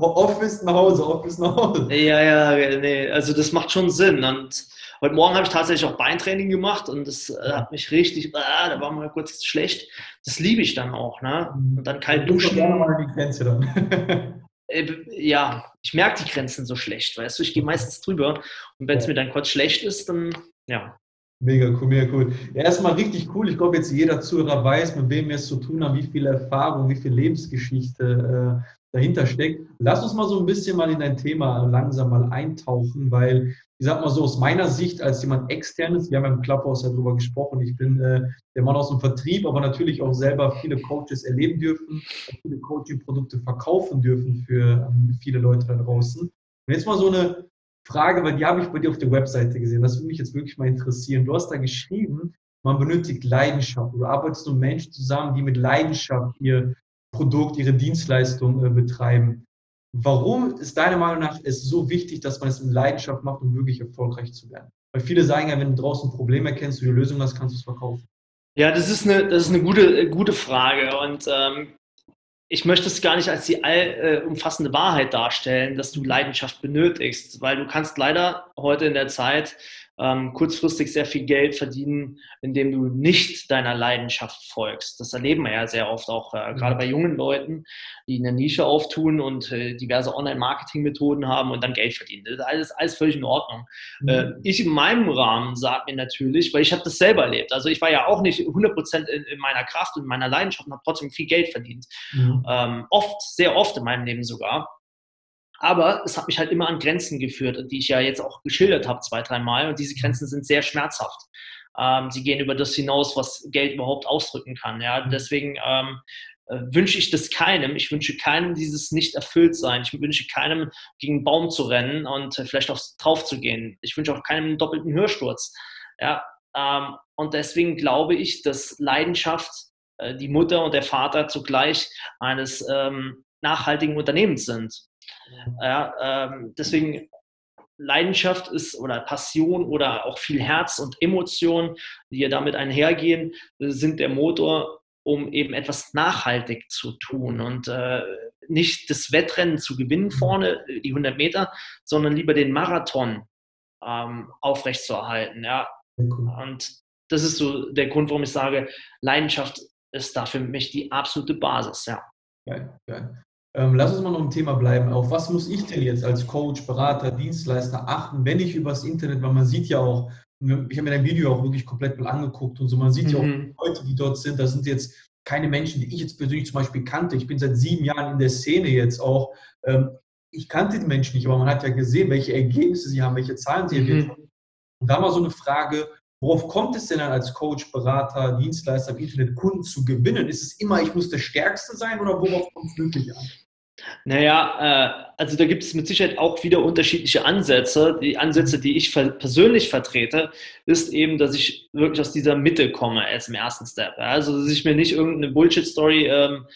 Office nach Hause, Office nach Hause. Ja, ja, nee, also das macht schon Sinn. Und Heute Morgen habe ich tatsächlich auch Beintraining gemacht und das äh, hat mich richtig, ah, da war mal kurz schlecht. Das liebe ich dann auch. Ne? Und dann kalt duschen. Gerne mal die Grenze dann. Äh, ja, ich merke die Grenzen so schlecht, weißt du, ich gehe meistens drüber und wenn es ja. mir dann kurz schlecht ist, dann ja. Mega cool, mega cool. Ja, erstmal richtig cool. Ich glaube, jetzt jeder Zuhörer weiß, mit wem wir es zu tun haben, wie viel Erfahrung, wie viel Lebensgeschichte äh, dahinter steckt. Lass uns mal so ein bisschen mal in dein Thema langsam mal eintauchen, weil ich sag mal so, aus meiner Sicht als jemand externes, wir haben im Clubhouse ja drüber gesprochen, ich bin äh, der Mann aus dem Vertrieb, aber natürlich auch selber viele Coaches erleben dürfen, viele Coaching-Produkte verkaufen dürfen für ähm, viele Leute da draußen. Und jetzt mal so eine Frage, weil die habe ich bei dir auf der Webseite gesehen. Das würde mich jetzt wirklich mal interessieren. Du hast da geschrieben, man benötigt Leidenschaft. Du arbeitest mit Menschen zusammen, die mit Leidenschaft ihr Produkt, ihre Dienstleistung äh, betreiben. Warum ist deiner Meinung nach es so wichtig, dass man es in Leidenschaft macht, um wirklich erfolgreich zu werden? Weil viele sagen ja, wenn du draußen ein Problem erkennst, du die Lösung hast, kannst du es verkaufen. Ja, das ist eine, das ist eine gute, gute Frage. Und ähm, ich möchte es gar nicht als die allumfassende äh, Wahrheit darstellen, dass du Leidenschaft benötigst, weil du kannst leider heute in der Zeit ähm, kurzfristig sehr viel Geld verdienen, indem du nicht deiner Leidenschaft folgst. Das erleben wir ja sehr oft auch, äh, gerade mhm. bei jungen Leuten, die eine Nische auftun und äh, diverse Online-Marketing-Methoden haben und dann Geld verdienen. Das ist alles, alles völlig in Ordnung. Mhm. Äh, ich in meinem Rahmen sage mir natürlich, weil ich habe das selber erlebt. Also ich war ja auch nicht 100% in, in meiner Kraft und meiner Leidenschaft und habe trotzdem viel Geld verdient. Mhm. Ähm, oft, sehr oft in meinem Leben sogar. Aber es hat mich halt immer an Grenzen geführt, die ich ja jetzt auch geschildert habe, zwei, dreimal. Und diese Grenzen sind sehr schmerzhaft. Ähm, sie gehen über das hinaus, was Geld überhaupt ausdrücken kann. Ja? Mhm. Deswegen ähm, äh, wünsche ich das keinem. Ich wünsche keinem dieses nicht erfüllt sein. Ich wünsche keinem gegen einen Baum zu rennen und äh, vielleicht auch drauf zu gehen. Ich wünsche auch keinem einen doppelten Hörsturz. Ja? Ähm, und deswegen glaube ich, dass Leidenschaft äh, die Mutter und der Vater zugleich eines ähm, nachhaltigen Unternehmens sind. Ja, ähm, deswegen Leidenschaft ist oder Passion oder auch viel Herz und Emotion, die ja damit einhergehen, sind der Motor, um eben etwas nachhaltig zu tun und äh, nicht das Wettrennen zu gewinnen vorne, die 100 Meter, sondern lieber den Marathon ähm, aufrechtzuerhalten. Ja. Und das ist so der Grund, warum ich sage, Leidenschaft ist da für mich die absolute Basis. Ja. Geil, geil. Ähm, lass uns mal noch im Thema bleiben. Auf was muss ich denn jetzt als Coach, Berater, Dienstleister achten, wenn ich übers Internet, weil man sieht ja auch, ich habe mir dein Video auch wirklich komplett mal angeguckt und so, man sieht mhm. ja auch mhm. die Leute, die dort sind, das sind jetzt keine Menschen, die ich jetzt persönlich zum Beispiel kannte. Ich bin seit sieben Jahren in der Szene jetzt auch. Ähm, ich kannte die Menschen nicht, aber man hat ja gesehen, welche Ergebnisse sie haben, welche Zahlen sie mhm. haben. Und da mal so eine Frage, Worauf kommt es denn dann als Coach, Berater, Dienstleister im Internet, Kunden zu gewinnen? Ist es immer, ich muss der Stärkste sein oder worauf kommt es wirklich an? Naja, äh, also da gibt es mit Sicherheit auch wieder unterschiedliche Ansätze. Die Ansätze, die ich persönlich vertrete, ist eben, dass ich wirklich aus dieser Mitte komme als im ersten Step. Also, dass ich mir nicht irgendeine Bullshit-Story ähm,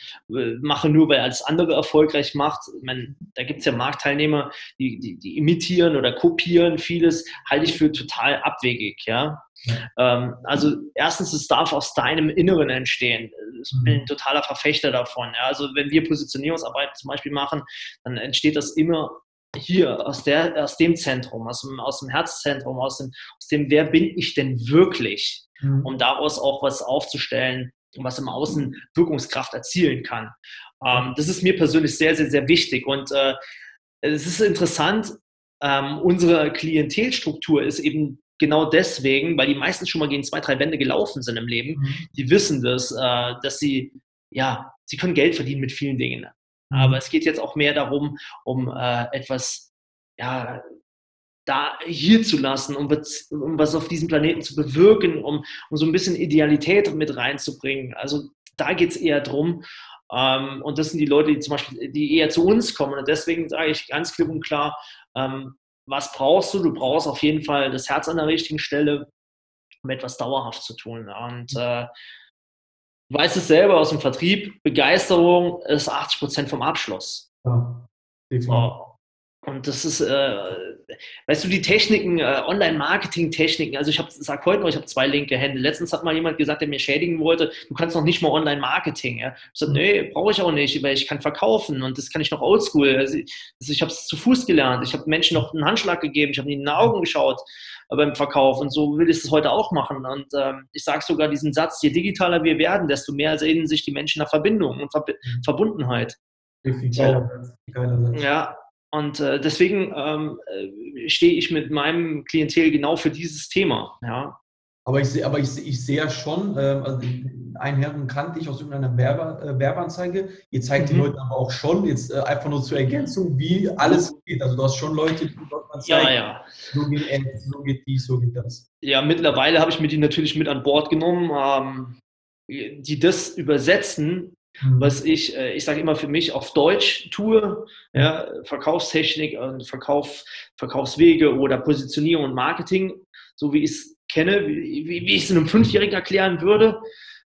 mache, nur weil alles andere erfolgreich macht. Ich meine, da gibt es ja Marktteilnehmer, die, die, die imitieren oder kopieren vieles, halte ich für total abwegig, ja. Ähm, also erstens, es darf aus deinem Inneren entstehen. Ich bin ein mhm. totaler Verfechter davon. Ja. Also wenn wir Positionierungsarbeit zum Beispiel machen, dann entsteht das immer hier aus, der, aus dem Zentrum, aus dem, aus dem Herzzentrum, aus dem, aus dem, wer bin ich denn wirklich, mhm. um daraus auch was aufzustellen, was im Außen Wirkungskraft erzielen kann. Ähm, das ist mir persönlich sehr, sehr, sehr wichtig. Und äh, es ist interessant, ähm, unsere Klientelstruktur ist eben genau deswegen, weil die meisten schon mal gegen zwei, drei Wände gelaufen sind im Leben, mhm. die wissen das, äh, dass sie, ja, sie können Geld verdienen mit vielen Dingen. Aber es geht jetzt auch mehr darum, um äh, etwas, ja, da hier zu lassen, um, um, was auf diesem Planeten zu bewirken, um, um so ein bisschen Idealität mit reinzubringen. Also da geht es eher drum. Ähm, und das sind die Leute, die zum Beispiel, die eher zu uns kommen. Und deswegen sage ich ganz klipp und klar, ähm, was brauchst du? Du brauchst auf jeden Fall das Herz an der richtigen Stelle, um etwas dauerhaft zu tun. Und äh, du weißt es selber aus dem Vertrieb, Begeisterung ist 80 Prozent vom Abschluss. Ja, definitiv. Und das ist, äh, weißt du, die Techniken, äh, Online-Marketing-Techniken, also ich habe, sag heute noch, ich habe zwei linke Hände. Letztens hat mal jemand gesagt, der mir schädigen wollte, du kannst noch nicht mal Online-Marketing. Ja? Ich sage, nee, brauche ich auch nicht, weil ich kann verkaufen und das kann ich noch oldschool. Also ich, also ich habe es zu Fuß gelernt, ich habe Menschen noch einen Handschlag gegeben, ich habe ihnen in die Augen geschaut äh, beim Verkauf und so will ich es heute auch machen. Und ähm, ich sage sogar diesen Satz, je digitaler wir werden, desto mehr sehen sich die Menschen nach Verbindung und Ver mhm. Verbundenheit. So. Ja, und äh, deswegen ähm, äh, stehe ich mit meinem Klientel genau für dieses Thema. Ja. Aber ich sehe, aber ich, ich sehe ja schon, äh, also einen Herren kannte ich aus irgendeiner Werbe, äh, Werbeanzeige. Ihr zeigt mhm. den Leuten aber auch schon, jetzt äh, einfach nur zur Ergänzung, wie alles geht. Also du hast schon Leute, die dort mal zeigen, ja, ja. so geht es, so geht dies, so geht das. Ja, mittlerweile habe ich mir die natürlich mit an Bord genommen, ähm, die das übersetzen. Was ich, äh, ich sage immer für mich auf Deutsch tue, ja, Verkaufstechnik und Verkauf, Verkaufswege oder Positionierung und Marketing, so wie ich es kenne, wie, wie, wie ich es einem Fünfjährigen erklären würde.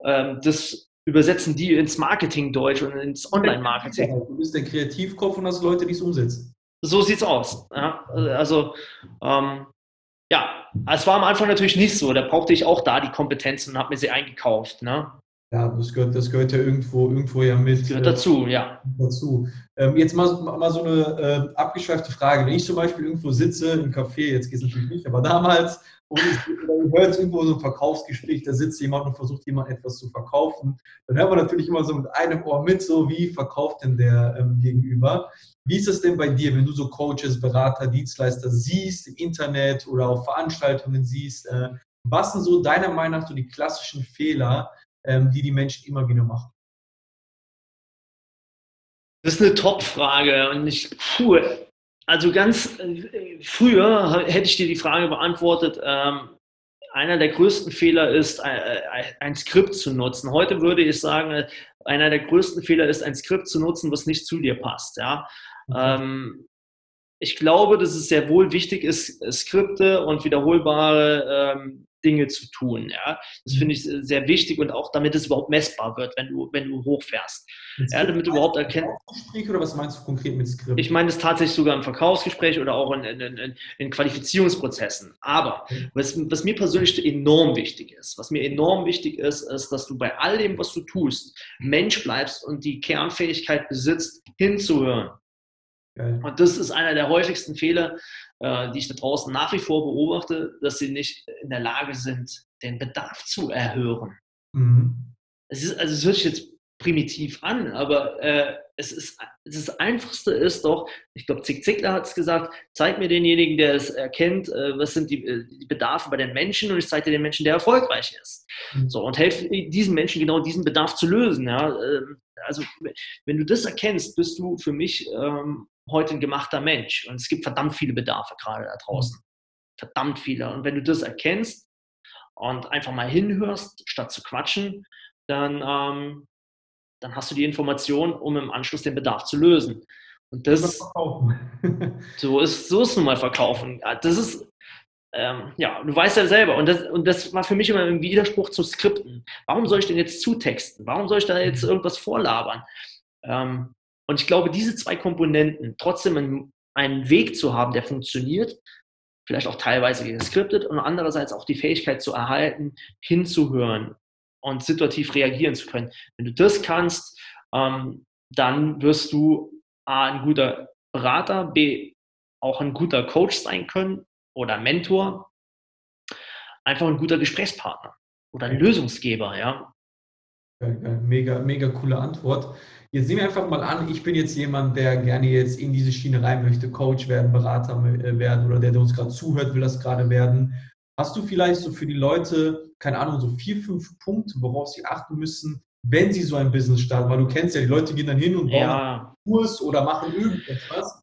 Ähm, das übersetzen die ins Marketing-Deutsch und ins Online-Marketing. Du bist der Kreativkopf und hast Leute, die es umsetzen. So sieht's aus. Ja, also ähm, ja, es war am Anfang natürlich nicht so. Da brauchte ich auch da die Kompetenzen und habe mir sie eingekauft. Ne? Ja, das gehört, das gehört ja irgendwo, irgendwo ja mit. Das gehört dazu, äh, ja. Dazu. Ähm, jetzt mal, mal so eine äh, abgeschweifte Frage. Wenn ich zum Beispiel irgendwo sitze im Café, jetzt geht es natürlich nicht, aber damals, und ich höre jetzt irgendwo so ein Verkaufsgespräch, da sitzt jemand und versucht jemand etwas zu verkaufen, dann hört man natürlich immer so mit einem Ohr mit, so wie verkauft denn der ähm, Gegenüber. Wie ist es denn bei dir, wenn du so Coaches, Berater, Dienstleister siehst, im Internet oder auf Veranstaltungen siehst? Äh, was sind so deiner Meinung nach so die klassischen Fehler, die die Menschen immer wieder machen? Das ist eine Top-Frage und ich, puh, also ganz äh, früher hätte ich dir die Frage beantwortet, ähm, einer der größten Fehler ist, äh, äh, ein Skript zu nutzen. Heute würde ich sagen, einer der größten Fehler ist, ein Skript zu nutzen, was nicht zu dir passt. Ja? Ähm, ich glaube, dass es sehr wohl wichtig ist, Skripte und wiederholbare ähm, Dinge zu tun. Ja? Das finde ich sehr wichtig und auch damit es überhaupt messbar wird, wenn du, wenn du hochfährst. Ja, damit du überhaupt erkennst. Oder was meinst du konkret mit Skript? Ich meine es tatsächlich sogar im Verkaufsgespräch oder auch in, in, in, in Qualifizierungsprozessen. Aber was, was, mir persönlich enorm wichtig ist, was mir enorm wichtig ist, ist, dass du bei all dem, was du tust, Mensch bleibst und die Kernfähigkeit besitzt, hinzuhören Geil. Und das ist einer der häufigsten Fehler, äh, die ich da draußen nach wie vor beobachte, dass sie nicht in der Lage sind, den Bedarf zu erhören. Mhm. Es ist, also es hört sich jetzt primitiv an, aber äh, es ist, das Einfachste ist doch, ich glaube, Zig Ziglar hat es gesagt, zeig mir denjenigen, der es erkennt, äh, was sind die, äh, die, Bedarfe bei den Menschen und ich zeige dir den Menschen, der erfolgreich ist. Mhm. So, und helfe diesen Menschen genau diesen Bedarf zu lösen. Ja? Ähm, also, wenn du das erkennst, bist du für mich ähm, heute ein gemachter Mensch. Und es gibt verdammt viele Bedarfe gerade da draußen. Verdammt viele. Und wenn du das erkennst und einfach mal hinhörst, statt zu quatschen, dann, ähm, dann hast du die Information, um im Anschluss den Bedarf zu lösen. Und das so ist so ist nun mal verkaufen. Das ist ähm, ja, du weißt ja selber, und das, und das war für mich immer ein Widerspruch zu Skripten. Warum soll ich denn jetzt zutexten? Warum soll ich da jetzt irgendwas vorlabern? Ähm, und ich glaube, diese zwei Komponenten, trotzdem einen, einen Weg zu haben, der funktioniert, vielleicht auch teilweise geskriptet und andererseits auch die Fähigkeit zu erhalten, hinzuhören und situativ reagieren zu können. Wenn du das kannst, ähm, dann wirst du A, ein guter Berater, B, auch ein guter Coach sein können oder Mentor, einfach ein guter Gesprächspartner oder ein Lösungsgeber, ja. Mega, mega coole Antwort. Jetzt nehmen wir einfach mal an, ich bin jetzt jemand, der gerne jetzt in diese Schiene rein möchte, Coach werden, Berater äh, werden oder der, der uns gerade zuhört, will das gerade werden. Hast du vielleicht so für die Leute, keine Ahnung, so vier, fünf Punkte, worauf sie achten müssen, wenn sie so ein Business starten? Weil du kennst ja, die Leute gehen dann hin und bauen ja. einen Kurs oder machen irgendetwas.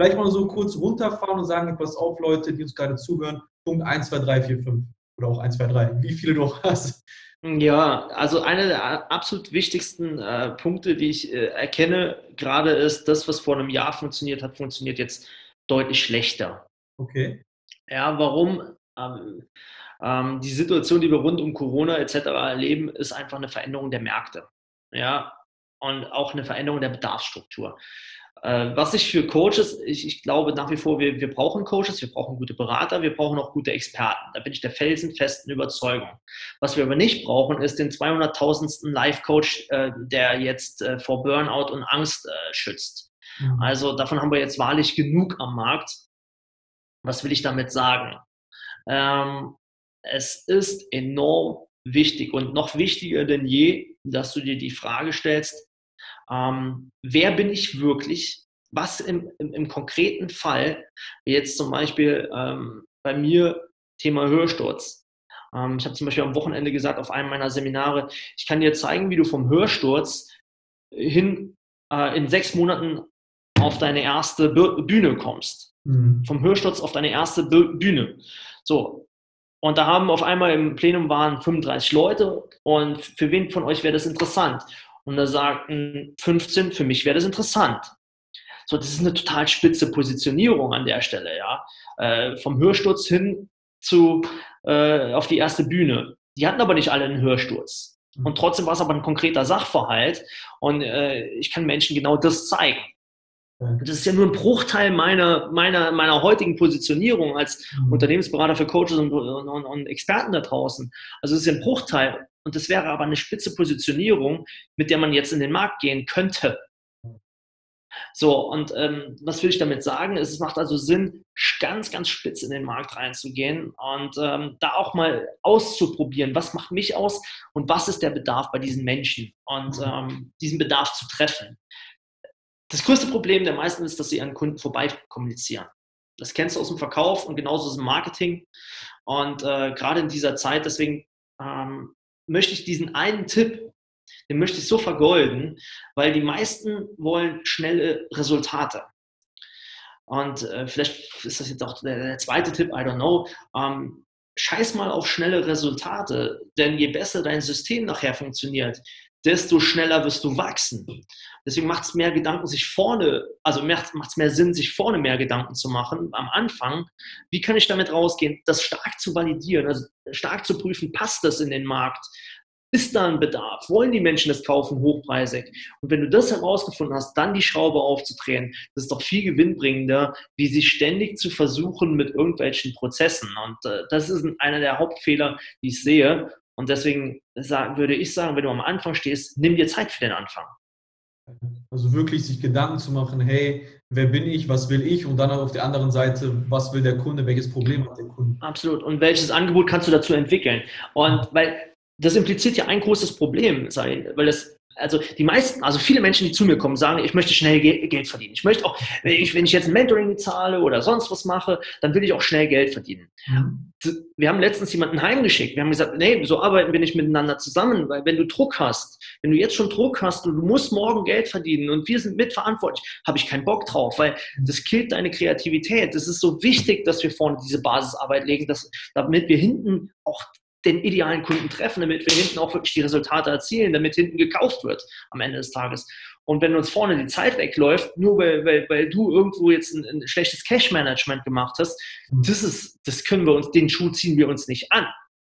Vielleicht mal so kurz runterfahren und sagen, pass auf, Leute, die uns gerade zuhören, Punkt 1, 2, 3, 4, 5 oder auch 1, 2, 3, wie viele du auch hast. Ja, also einer der absolut wichtigsten äh, Punkte, die ich äh, erkenne, gerade ist, das, was vor einem Jahr funktioniert hat, funktioniert jetzt deutlich schlechter. Okay. Ja, warum? Ähm, ähm, die Situation, die wir rund um Corona etc. erleben, ist einfach eine Veränderung der Märkte. Ja, und auch eine Veränderung der Bedarfsstruktur. Äh, was ich für Coaches, ich, ich, glaube nach wie vor, wir, wir brauchen Coaches, wir brauchen gute Berater, wir brauchen auch gute Experten. Da bin ich der felsenfesten Überzeugung. Was wir aber nicht brauchen, ist den 200.000. Life-Coach, äh, der jetzt äh, vor Burnout und Angst äh, schützt. Mhm. Also davon haben wir jetzt wahrlich genug am Markt. Was will ich damit sagen? Ähm, es ist enorm wichtig und noch wichtiger denn je, dass du dir die Frage stellst, ähm, wer bin ich wirklich? Was im, im, im konkreten Fall, wie jetzt zum Beispiel ähm, bei mir Thema Hörsturz. Ähm, ich habe zum Beispiel am Wochenende gesagt auf einem meiner Seminare, ich kann dir zeigen, wie du vom Hörsturz hin äh, in sechs Monaten auf deine erste Bühne kommst. Mhm. Vom Hörsturz auf deine erste Bühne. So, und da haben auf einmal im Plenum waren 35 Leute und für wen von euch wäre das interessant? Und da sagten 15, für mich wäre das interessant. So, das ist eine total spitze Positionierung an der Stelle, ja. Äh, vom Hörsturz hin zu, äh, auf die erste Bühne. Die hatten aber nicht alle einen Hörsturz. Mhm. Und trotzdem war es aber ein konkreter Sachverhalt. Und äh, ich kann Menschen genau das zeigen. Das ist ja nur ein Bruchteil meiner, meiner, meiner heutigen Positionierung als mhm. Unternehmensberater für Coaches und, und, und, Experten da draußen. Also es ist ja ein Bruchteil. Und das wäre aber eine spitze Positionierung, mit der man jetzt in den Markt gehen könnte. So, und ähm, was will ich damit sagen? Es macht also Sinn, ganz, ganz spitz in den Markt reinzugehen und ähm, da auch mal auszuprobieren, was macht mich aus und was ist der Bedarf bei diesen Menschen und mhm. ähm, diesen Bedarf zu treffen. Das größte Problem der meisten ist, dass sie an Kunden vorbei kommunizieren. Das kennst du aus dem Verkauf und genauso aus dem Marketing. Und äh, gerade in dieser Zeit, deswegen ähm, möchte ich diesen einen Tipp, den möchte ich so vergolden, weil die meisten wollen schnelle Resultate. Und äh, vielleicht ist das jetzt auch der, der, zweite Tipp, I don't know. Ähm, scheiß mal auf schnelle Resultate, denn je besser dein System nachher funktioniert, desto schneller wirst du wachsen. Deswegen macht es mehr Gedanken, sich vorne, also macht es mehr Sinn, sich vorne mehr Gedanken zu machen am Anfang. Wie kann ich damit rausgehen, das stark zu validieren, also stark zu prüfen, passt das in den Markt? Ist da ein Bedarf? Wollen die Menschen das kaufen, hochpreisig? Und wenn du das herausgefunden hast, dann die Schraube aufzudrehen, das ist doch viel gewinnbringender, wie sich ständig zu versuchen mit irgendwelchen Prozessen. Und äh, das ist einer der Hauptfehler, die ich sehe. Und deswegen würde ich sagen, wenn du am Anfang stehst, nimm dir Zeit für den Anfang. Also wirklich sich Gedanken zu machen, hey, wer bin ich, was will ich und dann auf der anderen Seite, was will der Kunde, welches Problem hat der Kunde. Absolut. Und welches Angebot kannst du dazu entwickeln? Und weil das impliziert ja ein großes Problem sein, weil das also die meisten, also viele Menschen, die zu mir kommen, sagen, ich möchte schnell Geld verdienen. Ich möchte auch, wenn ich, wenn ich jetzt ein Mentoring zahle oder sonst was mache, dann will ich auch schnell Geld verdienen. Ja. Wir haben letztens jemanden heimgeschickt. Wir haben gesagt, nee, so arbeiten wir nicht miteinander zusammen, weil wenn du Druck hast, wenn du jetzt schon Druck hast und du musst morgen Geld verdienen und wir sind mitverantwortlich, habe ich keinen Bock drauf, weil das killt deine Kreativität. Es ist so wichtig, dass wir vorne diese Basisarbeit legen, dass, damit wir hinten auch den idealen Kunden treffen, damit wir hinten auch wirklich die Resultate erzielen, damit hinten gekauft wird am Ende des Tages. Und wenn uns vorne die Zeit wegläuft, nur weil, weil, weil du irgendwo jetzt ein, ein schlechtes Cash-Management gemacht hast, mhm. das ist, das können wir uns, den Schuh ziehen wir uns nicht an.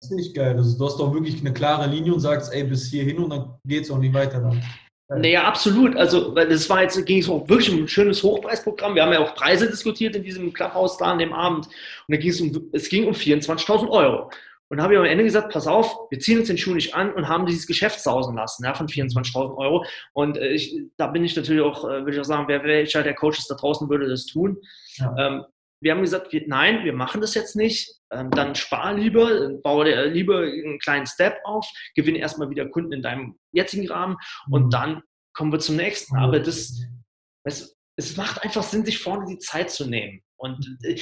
Das finde ich geil. Also, du hast doch wirklich eine klare Linie und sagst, ey, bis hierhin und dann geht es auch nicht weiter dann. Naja, absolut. Also, weil das war jetzt, ging es auch wirklich um ein schönes Hochpreisprogramm. Wir haben ja auch Preise diskutiert in diesem Clubhouse da an dem Abend. Und da ging es um, es ging um 24.000 Euro. Und habe ich am Ende gesagt, pass auf, wir ziehen uns den Schuh nicht an und haben dieses Geschäft sausen lassen, ja, von 24.000 Euro. Und äh, ich, da bin ich natürlich auch, äh, würde ich auch sagen, wer, welcher der Coaches da draußen würde das tun. Ja. Ähm, wir haben gesagt, wir, nein, wir machen das jetzt nicht. Ähm, dann spar lieber, baue äh, lieber einen kleinen Step auf, gewinne erstmal wieder Kunden in deinem jetzigen Rahmen und mhm. dann kommen wir zum nächsten. Aber das, es, es macht einfach Sinn, sich vorne die Zeit zu nehmen. Und äh,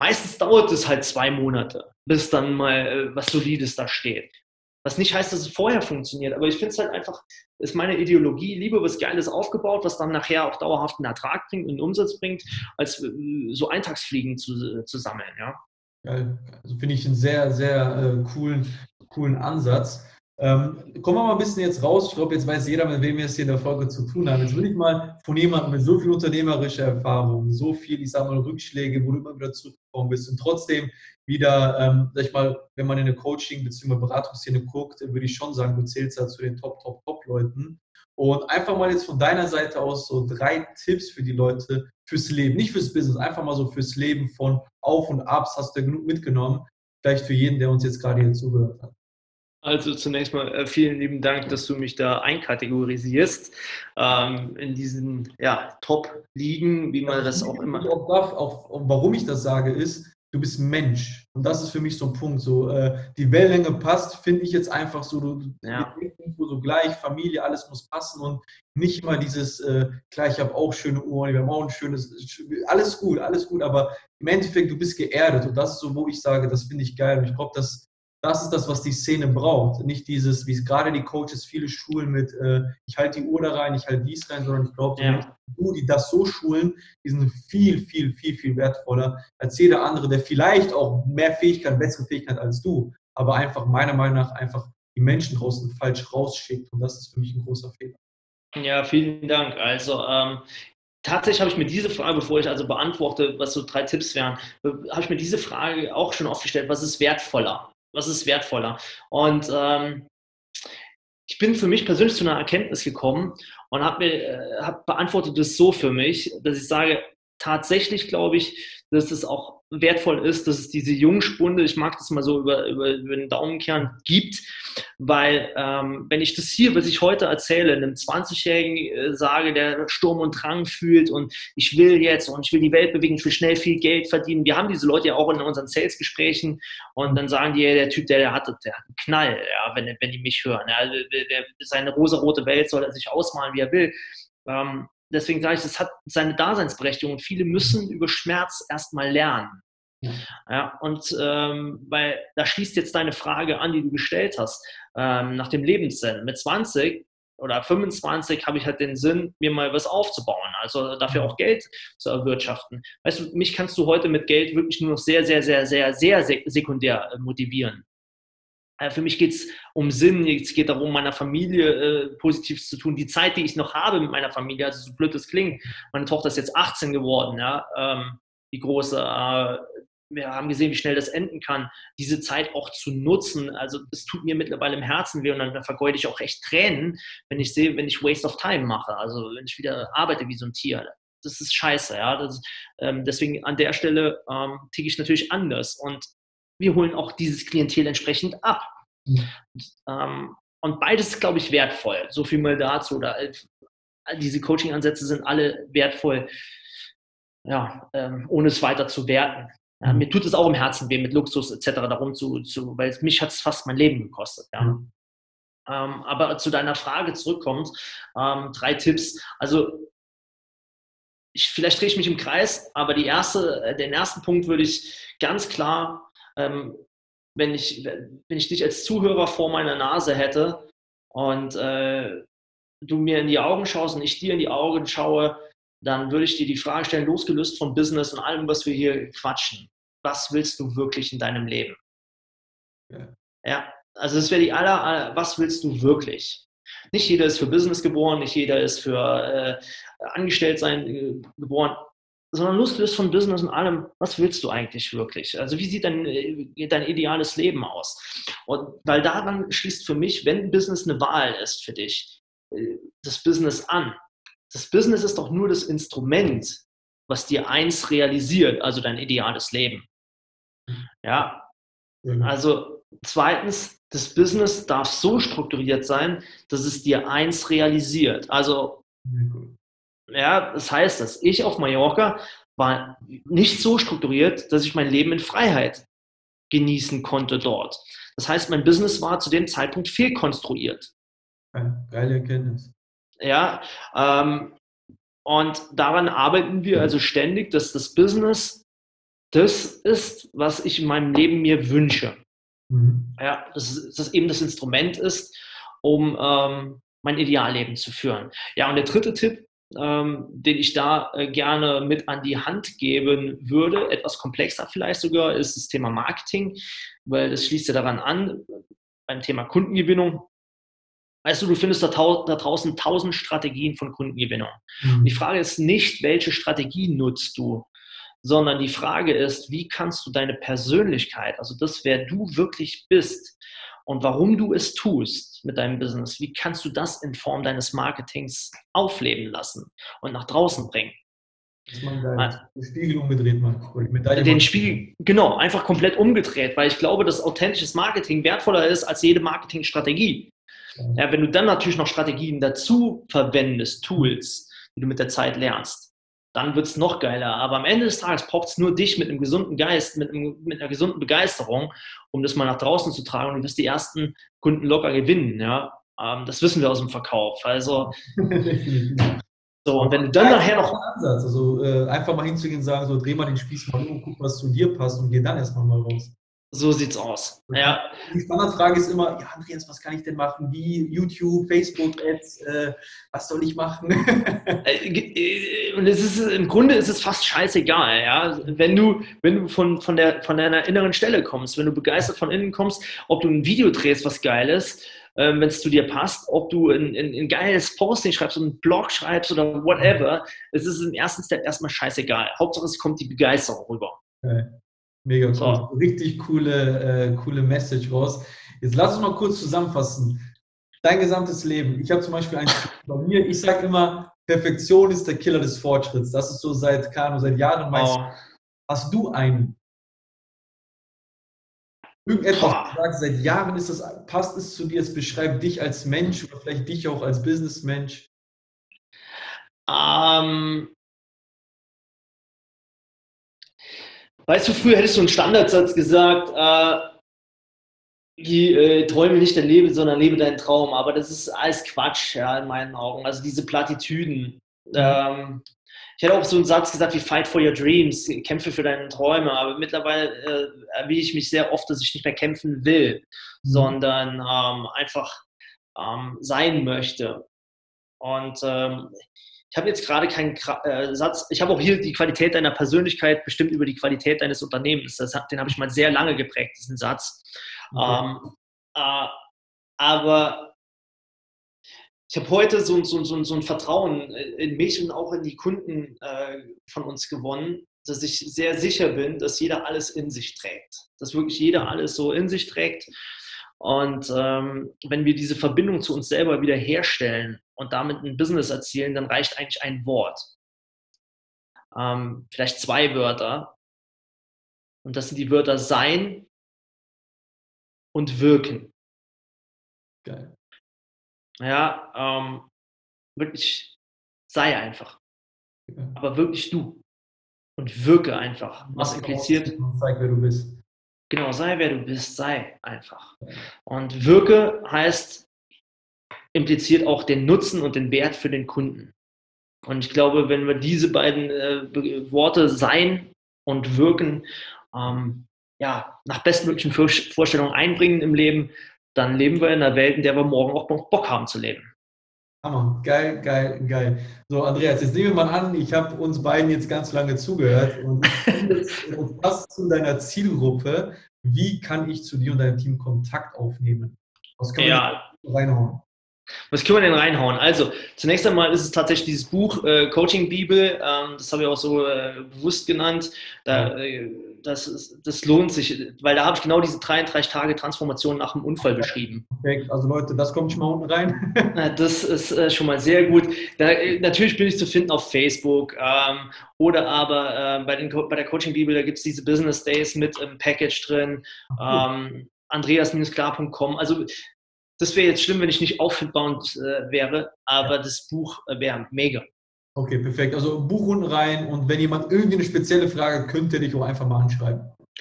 Meistens dauert es halt zwei Monate, bis dann mal äh, was Solides da steht. Was nicht heißt, dass es vorher funktioniert, aber ich finde es halt einfach, ist meine Ideologie, lieber was Geiles aufgebaut, was dann nachher auch dauerhaft einen Ertrag bringt und einen Umsatz bringt, als äh, so Eintagsfliegen zu, äh, zu sammeln, ja. Geil. Also finde ich einen sehr, sehr äh, coolen, coolen Ansatz. Ähm, kommen wir mal ein bisschen jetzt raus. Ich glaube, jetzt weiß jeder, mit wem wir es hier in der Folge zu tun haben. Jetzt will ich mal von jemandem mit so viel unternehmerischer Erfahrung, so viel, ich sage mal, Rückschläge, wo du immer wieder zurückgekommen bist und trotzdem wieder, ähm, sag ich mal, wenn man in eine Coaching- bzw. Beratungsszene guckt, würde ich schon sagen, du zählst da zu den Top, Top, Top-Leuten. Und einfach mal jetzt von deiner Seite aus so drei Tipps für die Leute fürs Leben, nicht fürs Business, einfach mal so fürs Leben von Auf und Abs hast du genug mitgenommen. Vielleicht für jeden, der uns jetzt gerade hier zugehört hat. Also zunächst mal äh, vielen lieben Dank, dass du mich da einkategorisierst ähm, in diesen ja, Top-Ligen, wie man das auch immer. Auch, darf, auch, warum ich das sage, ist, du bist Mensch. Und das ist für mich so ein Punkt. So, äh, die Wellenlänge passt, finde ich jetzt einfach so, du, ja. so gleich, Familie, alles muss passen und nicht immer dieses, äh, klar, ich habe auch schöne Uhren, wir haben auch ein schönes, alles gut, alles gut, aber im Endeffekt, du bist geerdet und das ist so, wo ich sage, das finde ich geil und ich glaube, dass das ist das, was die Szene braucht. Nicht dieses, wie es gerade die Coaches viele schulen mit, äh, ich halte die Uhr da rein, ich halte dies rein, sondern ich glaube, ja. du, die das so schulen, die sind viel, viel, viel, viel wertvoller als jeder andere, der vielleicht auch mehr Fähigkeit, bessere Fähigkeit als du, aber einfach meiner Meinung nach einfach die Menschen draußen falsch rausschickt. Und das ist für mich ein großer Fehler. Ja, vielen Dank. Also ähm, tatsächlich habe ich mir diese Frage, bevor ich also beantworte, was so drei Tipps wären, habe ich mir diese Frage auch schon oft gestellt, was ist wertvoller? Was ist wertvoller? Und ähm, ich bin für mich persönlich zu einer Erkenntnis gekommen und habe äh, hab beantwortet es so für mich, dass ich sage, tatsächlich glaube ich, dass es auch wertvoll ist, dass es diese Jungspunde, ich mag das mal so über, über, über den Daumenkern, gibt, weil ähm, wenn ich das hier, was ich heute erzähle, einem 20-Jährigen äh, sage, der Sturm und Drang fühlt und ich will jetzt und ich will die Welt bewegen, ich will schnell viel Geld verdienen. Wir haben diese Leute ja auch in unseren Sales-Gesprächen und dann sagen die, der Typ, der, der, hat, der hat einen Knall, ja, wenn, wenn die mich hören. Ja, der, der, seine rosa-rote Welt soll er sich ausmalen, wie er will. Ähm, deswegen sage ich, das hat seine Daseinsberechtigung. Viele müssen über Schmerz erstmal lernen. Ja. ja und ähm, weil da schließt jetzt deine Frage an, die du gestellt hast, ähm, nach dem Lebenssinn. Mit 20 oder 25 habe ich halt den Sinn, mir mal was aufzubauen, also dafür auch Geld zu erwirtschaften. Weißt du, mich kannst du heute mit Geld wirklich nur noch sehr, sehr, sehr, sehr, sehr sekundär äh, motivieren. Äh, für mich geht es um Sinn, es geht darum, meiner Familie äh, Positives zu tun. Die Zeit, die ich noch habe mit meiner Familie, also so blöd das klingt, meine Tochter ist jetzt 18 geworden, ja, ähm, die große, äh, wir haben gesehen, wie schnell das enden kann, diese Zeit auch zu nutzen. Also das tut mir mittlerweile im Herzen weh und dann vergeude ich auch echt Tränen, wenn ich sehe, wenn ich Waste of Time mache, also wenn ich wieder arbeite wie so ein Tier. Das ist scheiße, ja. Das, ähm, deswegen an der Stelle ähm, ticke ich natürlich anders. Und wir holen auch dieses Klientel entsprechend ab. Mhm. Ähm, und beides, glaube ich, wertvoll. So viel mal dazu. Oder, äh, diese Coaching-Ansätze sind alle wertvoll, ja, ähm, ohne es weiter zu werten. Ja, mhm. mir tut es auch im Herzen weh, mit Luxus etc. darum zu, zu weil mich hat es fast mein Leben gekostet. Ja. Mhm. Ähm, aber zu deiner Frage zurückkommt, ähm, drei Tipps. Also ich, vielleicht drehe ich mich im Kreis, aber die erste, äh, den ersten Punkt würde ich ganz klar ähm, wenn, ich, wenn ich dich als Zuhörer vor meiner Nase hätte und äh, du mir in die Augen schaust und ich dir in die Augen schaue, dann würde ich dir die Frage stellen, losgelöst von Business und allem, was wir hier quatschen. Was willst du wirklich in deinem Leben? Ja, ja also das wäre die aller, aller, was willst du wirklich? Nicht jeder ist für Business geboren, nicht jeder ist für äh, Angestelltsein äh, geboren sondern losgelöst von Business und allem, was willst du eigentlich wirklich? Also wie sieht dein, äh, dein ideales Leben aus? Und weil daran schließt für mich, wenn Business eine Wahl ist für dich, äh, das Business an. Das Business ist doch nur das Instrument, was dir eins realisiert, also dein ideales Leben. Ja, also zweitens, das Business darf so strukturiert sein, dass es dir eins realisiert. Also ja, das heißt, dass ich auf Mallorca war nicht so strukturiert, dass ich mein Leben in Freiheit genießen konnte dort. Das heißt, mein Business war zu dem Zeitpunkt fehlkonstruiert. Geile Erkenntnis. Ja, ähm, und daran arbeiten wir also ständig, dass das Business das ist, was ich in meinem Leben mir wünsche. Mhm. Ja, dass das eben das Instrument ist, um ähm, mein Idealleben zu führen. Ja, und der dritte Tipp ähm, den ich da äh, gerne mit an die Hand geben würde, etwas komplexer vielleicht sogar, ist das Thema Marketing, weil das schließt ja daran an, beim Thema Kundengewinnung. Weißt du, du findest da, da draußen tausend Strategien von Kundengewinnung. Mhm. Die Frage ist nicht, welche Strategie nutzt du, sondern die Frage ist, wie kannst du deine Persönlichkeit, also das, wer du wirklich bist, und warum du es tust mit deinem Business, wie kannst du das in Form deines Marketings aufleben lassen und nach draußen bringen? Dass man da den Spiegel umgedreht macht. Den Spiegel, genau, einfach komplett umgedreht, weil ich glaube, dass authentisches Marketing wertvoller ist als jede Marketingstrategie. Ja, wenn du dann natürlich noch Strategien dazu verwendest, Tools, die du mit der Zeit lernst, dann wird es noch geiler. Aber am Ende des Tages braucht es nur dich mit einem gesunden Geist, mit, einem, mit, einer gesunden Begeisterung, um das mal nach draußen zu tragen und du wirst die ersten Kunden locker gewinnen. Ja? Ähm, das wissen wir aus dem Verkauf. Also, so, und wenn du dann nachher noch. Ansatz. Also, äh, einfach mal hinzugehen und sagen, so, dreh mal den Spieß mal um, guck, was zu dir passt und geh dann erstmal mal raus. So sie's aus. Ja. Die Standardfrage ist immer, ja, Andreas, was kann ich denn machen? Wie YouTube, Facebook-Ads, äh, was soll ich machen? Äh, äh, und es ist im Grunde ist es fast scheißegal, ja. Wenn du, wenn du von, von, der, von deiner inneren Stelle kommst, wenn du begeistert von innen kommst, ob du ein Video drehst, was geil ist, ähm, wenn es zu dir passt, ob du ein, ein, ein geiles Posting schreibst, einen Blog schreibst oder whatever, es ist im ersten Step erstmal scheißegal. Hauptsache es kommt die Begeisterung rüber. Okay. Mega cool. Richtig coole, äh, coole Message raus. Jetzt lass uns mal kurz zusammenfassen. Dein gesamtes Leben. Ich habe zum Beispiel ein bei mir, ich sage immer, Perfektion ist der Killer des Fortschritts. Das ist so seit, Kano, seit Jahren meinst oh. Hast du einen irgendetwas gesagt, seit Jahren ist das, passt es zu dir, es beschreibt dich als Mensch oder vielleicht dich auch als Businessmensch? Ähm, Weißt du, früher hättest du einen Standardsatz gesagt, äh, die, äh, träume nicht dein Leben, sondern lebe deinen Traum. Aber das ist alles Quatsch, ja, in meinen Augen. Also diese Plattitüden. Ähm, ich hätte auch so einen Satz gesagt wie Fight for your dreams, kämpfe für deine Träume. Aber mittlerweile äh, erwähne ich mich sehr oft, dass ich nicht mehr kämpfen will, mhm. sondern ähm, einfach ähm, sein möchte. Und ähm, ich habe jetzt gerade keinen äh, Satz, ich habe auch hier die Qualität deiner Persönlichkeit bestimmt über die Qualität deines Unternehmens. Das, den habe ich mal sehr lange geprägt, diesen Satz. Okay. Ähm, äh, aber ich habe heute so, so, so, so, ein Vertrauen in mich und auch in die Kunden äh, von uns gewonnen, dass ich sehr sicher bin, dass jeder alles in sich trägt. Dass wirklich jeder alles so in sich trägt. Und ähm, wenn wir diese Verbindung zu uns selber wieder herstellen und damit ein Business erzielen, dann reicht eigentlich ein Wort. Ähm, vielleicht zwei Wörter. Und das sind die Wörter sein und wirken. Geil. Ja, ähm, wirklich sei einfach. Ja. Aber wirklich du. Und wirke einfach. Was impliziert. Zeig, wer du bist. Genau, sei wer du bist, sei einfach. Und wirke heißt impliziert auch den Nutzen und den Wert für den Kunden. Und ich glaube, wenn wir diese beiden äh, Worte sein und wirken, ähm, ja, nach bestmöglichen Vorstellungen einbringen im Leben, dann leben wir in einer Welt, in der wir morgen auch Bock haben zu leben. Hammer, geil, geil, geil. So, Andreas, jetzt nehmen wir mal an, ich habe uns beiden jetzt ganz lange zugehört und passt zu deiner Zielgruppe. Wie kann ich zu dir und deinem Team Kontakt aufnehmen? Was wir ja. reinhauen? Was können wir denn reinhauen? Also, zunächst einmal ist es tatsächlich dieses Buch äh, Coaching Bibel, ähm, das habe ich auch so äh, bewusst genannt. Da, äh, das, das lohnt sich, weil da habe ich genau diese 33 Tage Transformation nach dem Unfall beschrieben. Perfekt, also Leute, das kommt schon mal unten rein. das ist äh, schon mal sehr gut. Da, äh, natürlich bin ich zu finden auf Facebook ähm, oder aber äh, bei, den, bei der Coaching Bibel, da gibt es diese Business Days mit im Package drin. Ähm, andreas-klar.com. Also das wäre jetzt schlimm, wenn ich nicht auffindbar äh, wäre, aber das Buch äh, wäre mega. Okay, perfekt. Also Buch unten rein und wenn jemand irgendwie eine spezielle Frage, könnte dich auch einfach mal anschreiben.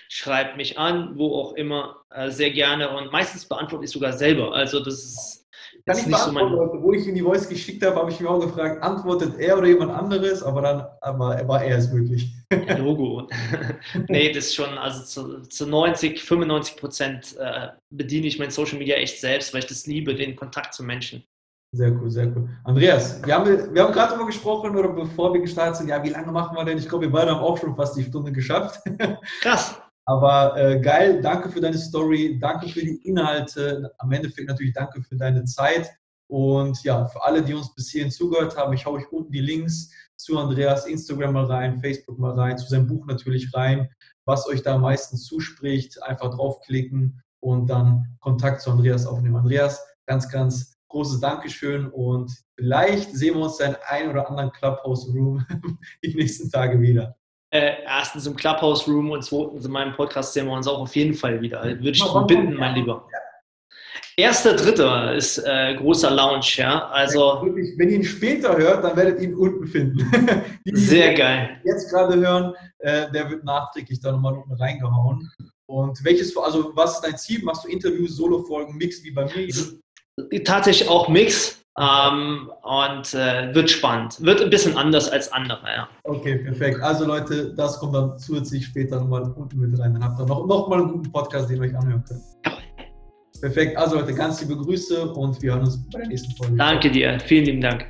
Schreibt mich an, wo auch immer, äh, sehr gerne und meistens beantworte ich sogar selber. Also das ist kann ich nicht so mein... Leute, wo ich in die Voice geschickt habe, habe ich mich auch gefragt, antwortet er oder jemand anderes, aber dann aber war er es wirklich. Ja, Logo. nee, das ist schon, also zu, zu 90, 95 Prozent äh, bediene ich mein Social Media echt selbst, weil ich das liebe, den Kontakt zu Menschen. Sehr cool, sehr cool. Andreas, wir haben, wir haben gerade darüber gesprochen, oder bevor wir gestartet sind, ja, wie lange machen wir denn? Ich glaube, wir beide haben auch schon fast die Stunde geschafft. Krass. Aber äh, geil, danke für deine Story, danke für die Inhalte. Am Endeffekt natürlich danke für deine Zeit. Und ja, für alle, die uns bis hierhin zugehört haben, ich haue euch unten die Links zu Andreas Instagram mal rein, Facebook mal rein, zu seinem Buch natürlich rein, was euch da am meisten zuspricht. Einfach draufklicken und dann Kontakt zu Andreas aufnehmen. Andreas, ganz, ganz großes Dankeschön und vielleicht sehen wir uns in einem oder anderen Clubhouse-Room die nächsten Tage wieder äh, erstens im Clubhouse Room und zweitens in meinem Podcast sehen wir uns auch auf jeden Fall wieder. Würde ich darum bitten, mein Lieber. Erster, dritter ist äh, großer Lounge, ja. Also, wenn ihr ihn später hört, dann werdet ihr ihn unten finden. die, sehr geil. Jetzt gerade hören, äh, der wird nachträglich da nochmal unten reingehauen. Und welches, also was ist dein Ziel? Machst du Interviews, Solo-Folgen, Mix wie bei mir? Tatsächlich auch Mix. Ähm, und äh, wird spannend. Wird ein bisschen anders als andere, ja. Okay, perfekt. Also Leute, das kommt dann zusätzlich später nochmal unten mit rein. Dann habt ihr noch, noch mal einen guten Podcast, den ihr euch anhören könnt. Perfekt. Also Leute, ganz liebe Grüße und wir hören uns bei der nächsten Folge. Danke dir. Vielen lieben Dank.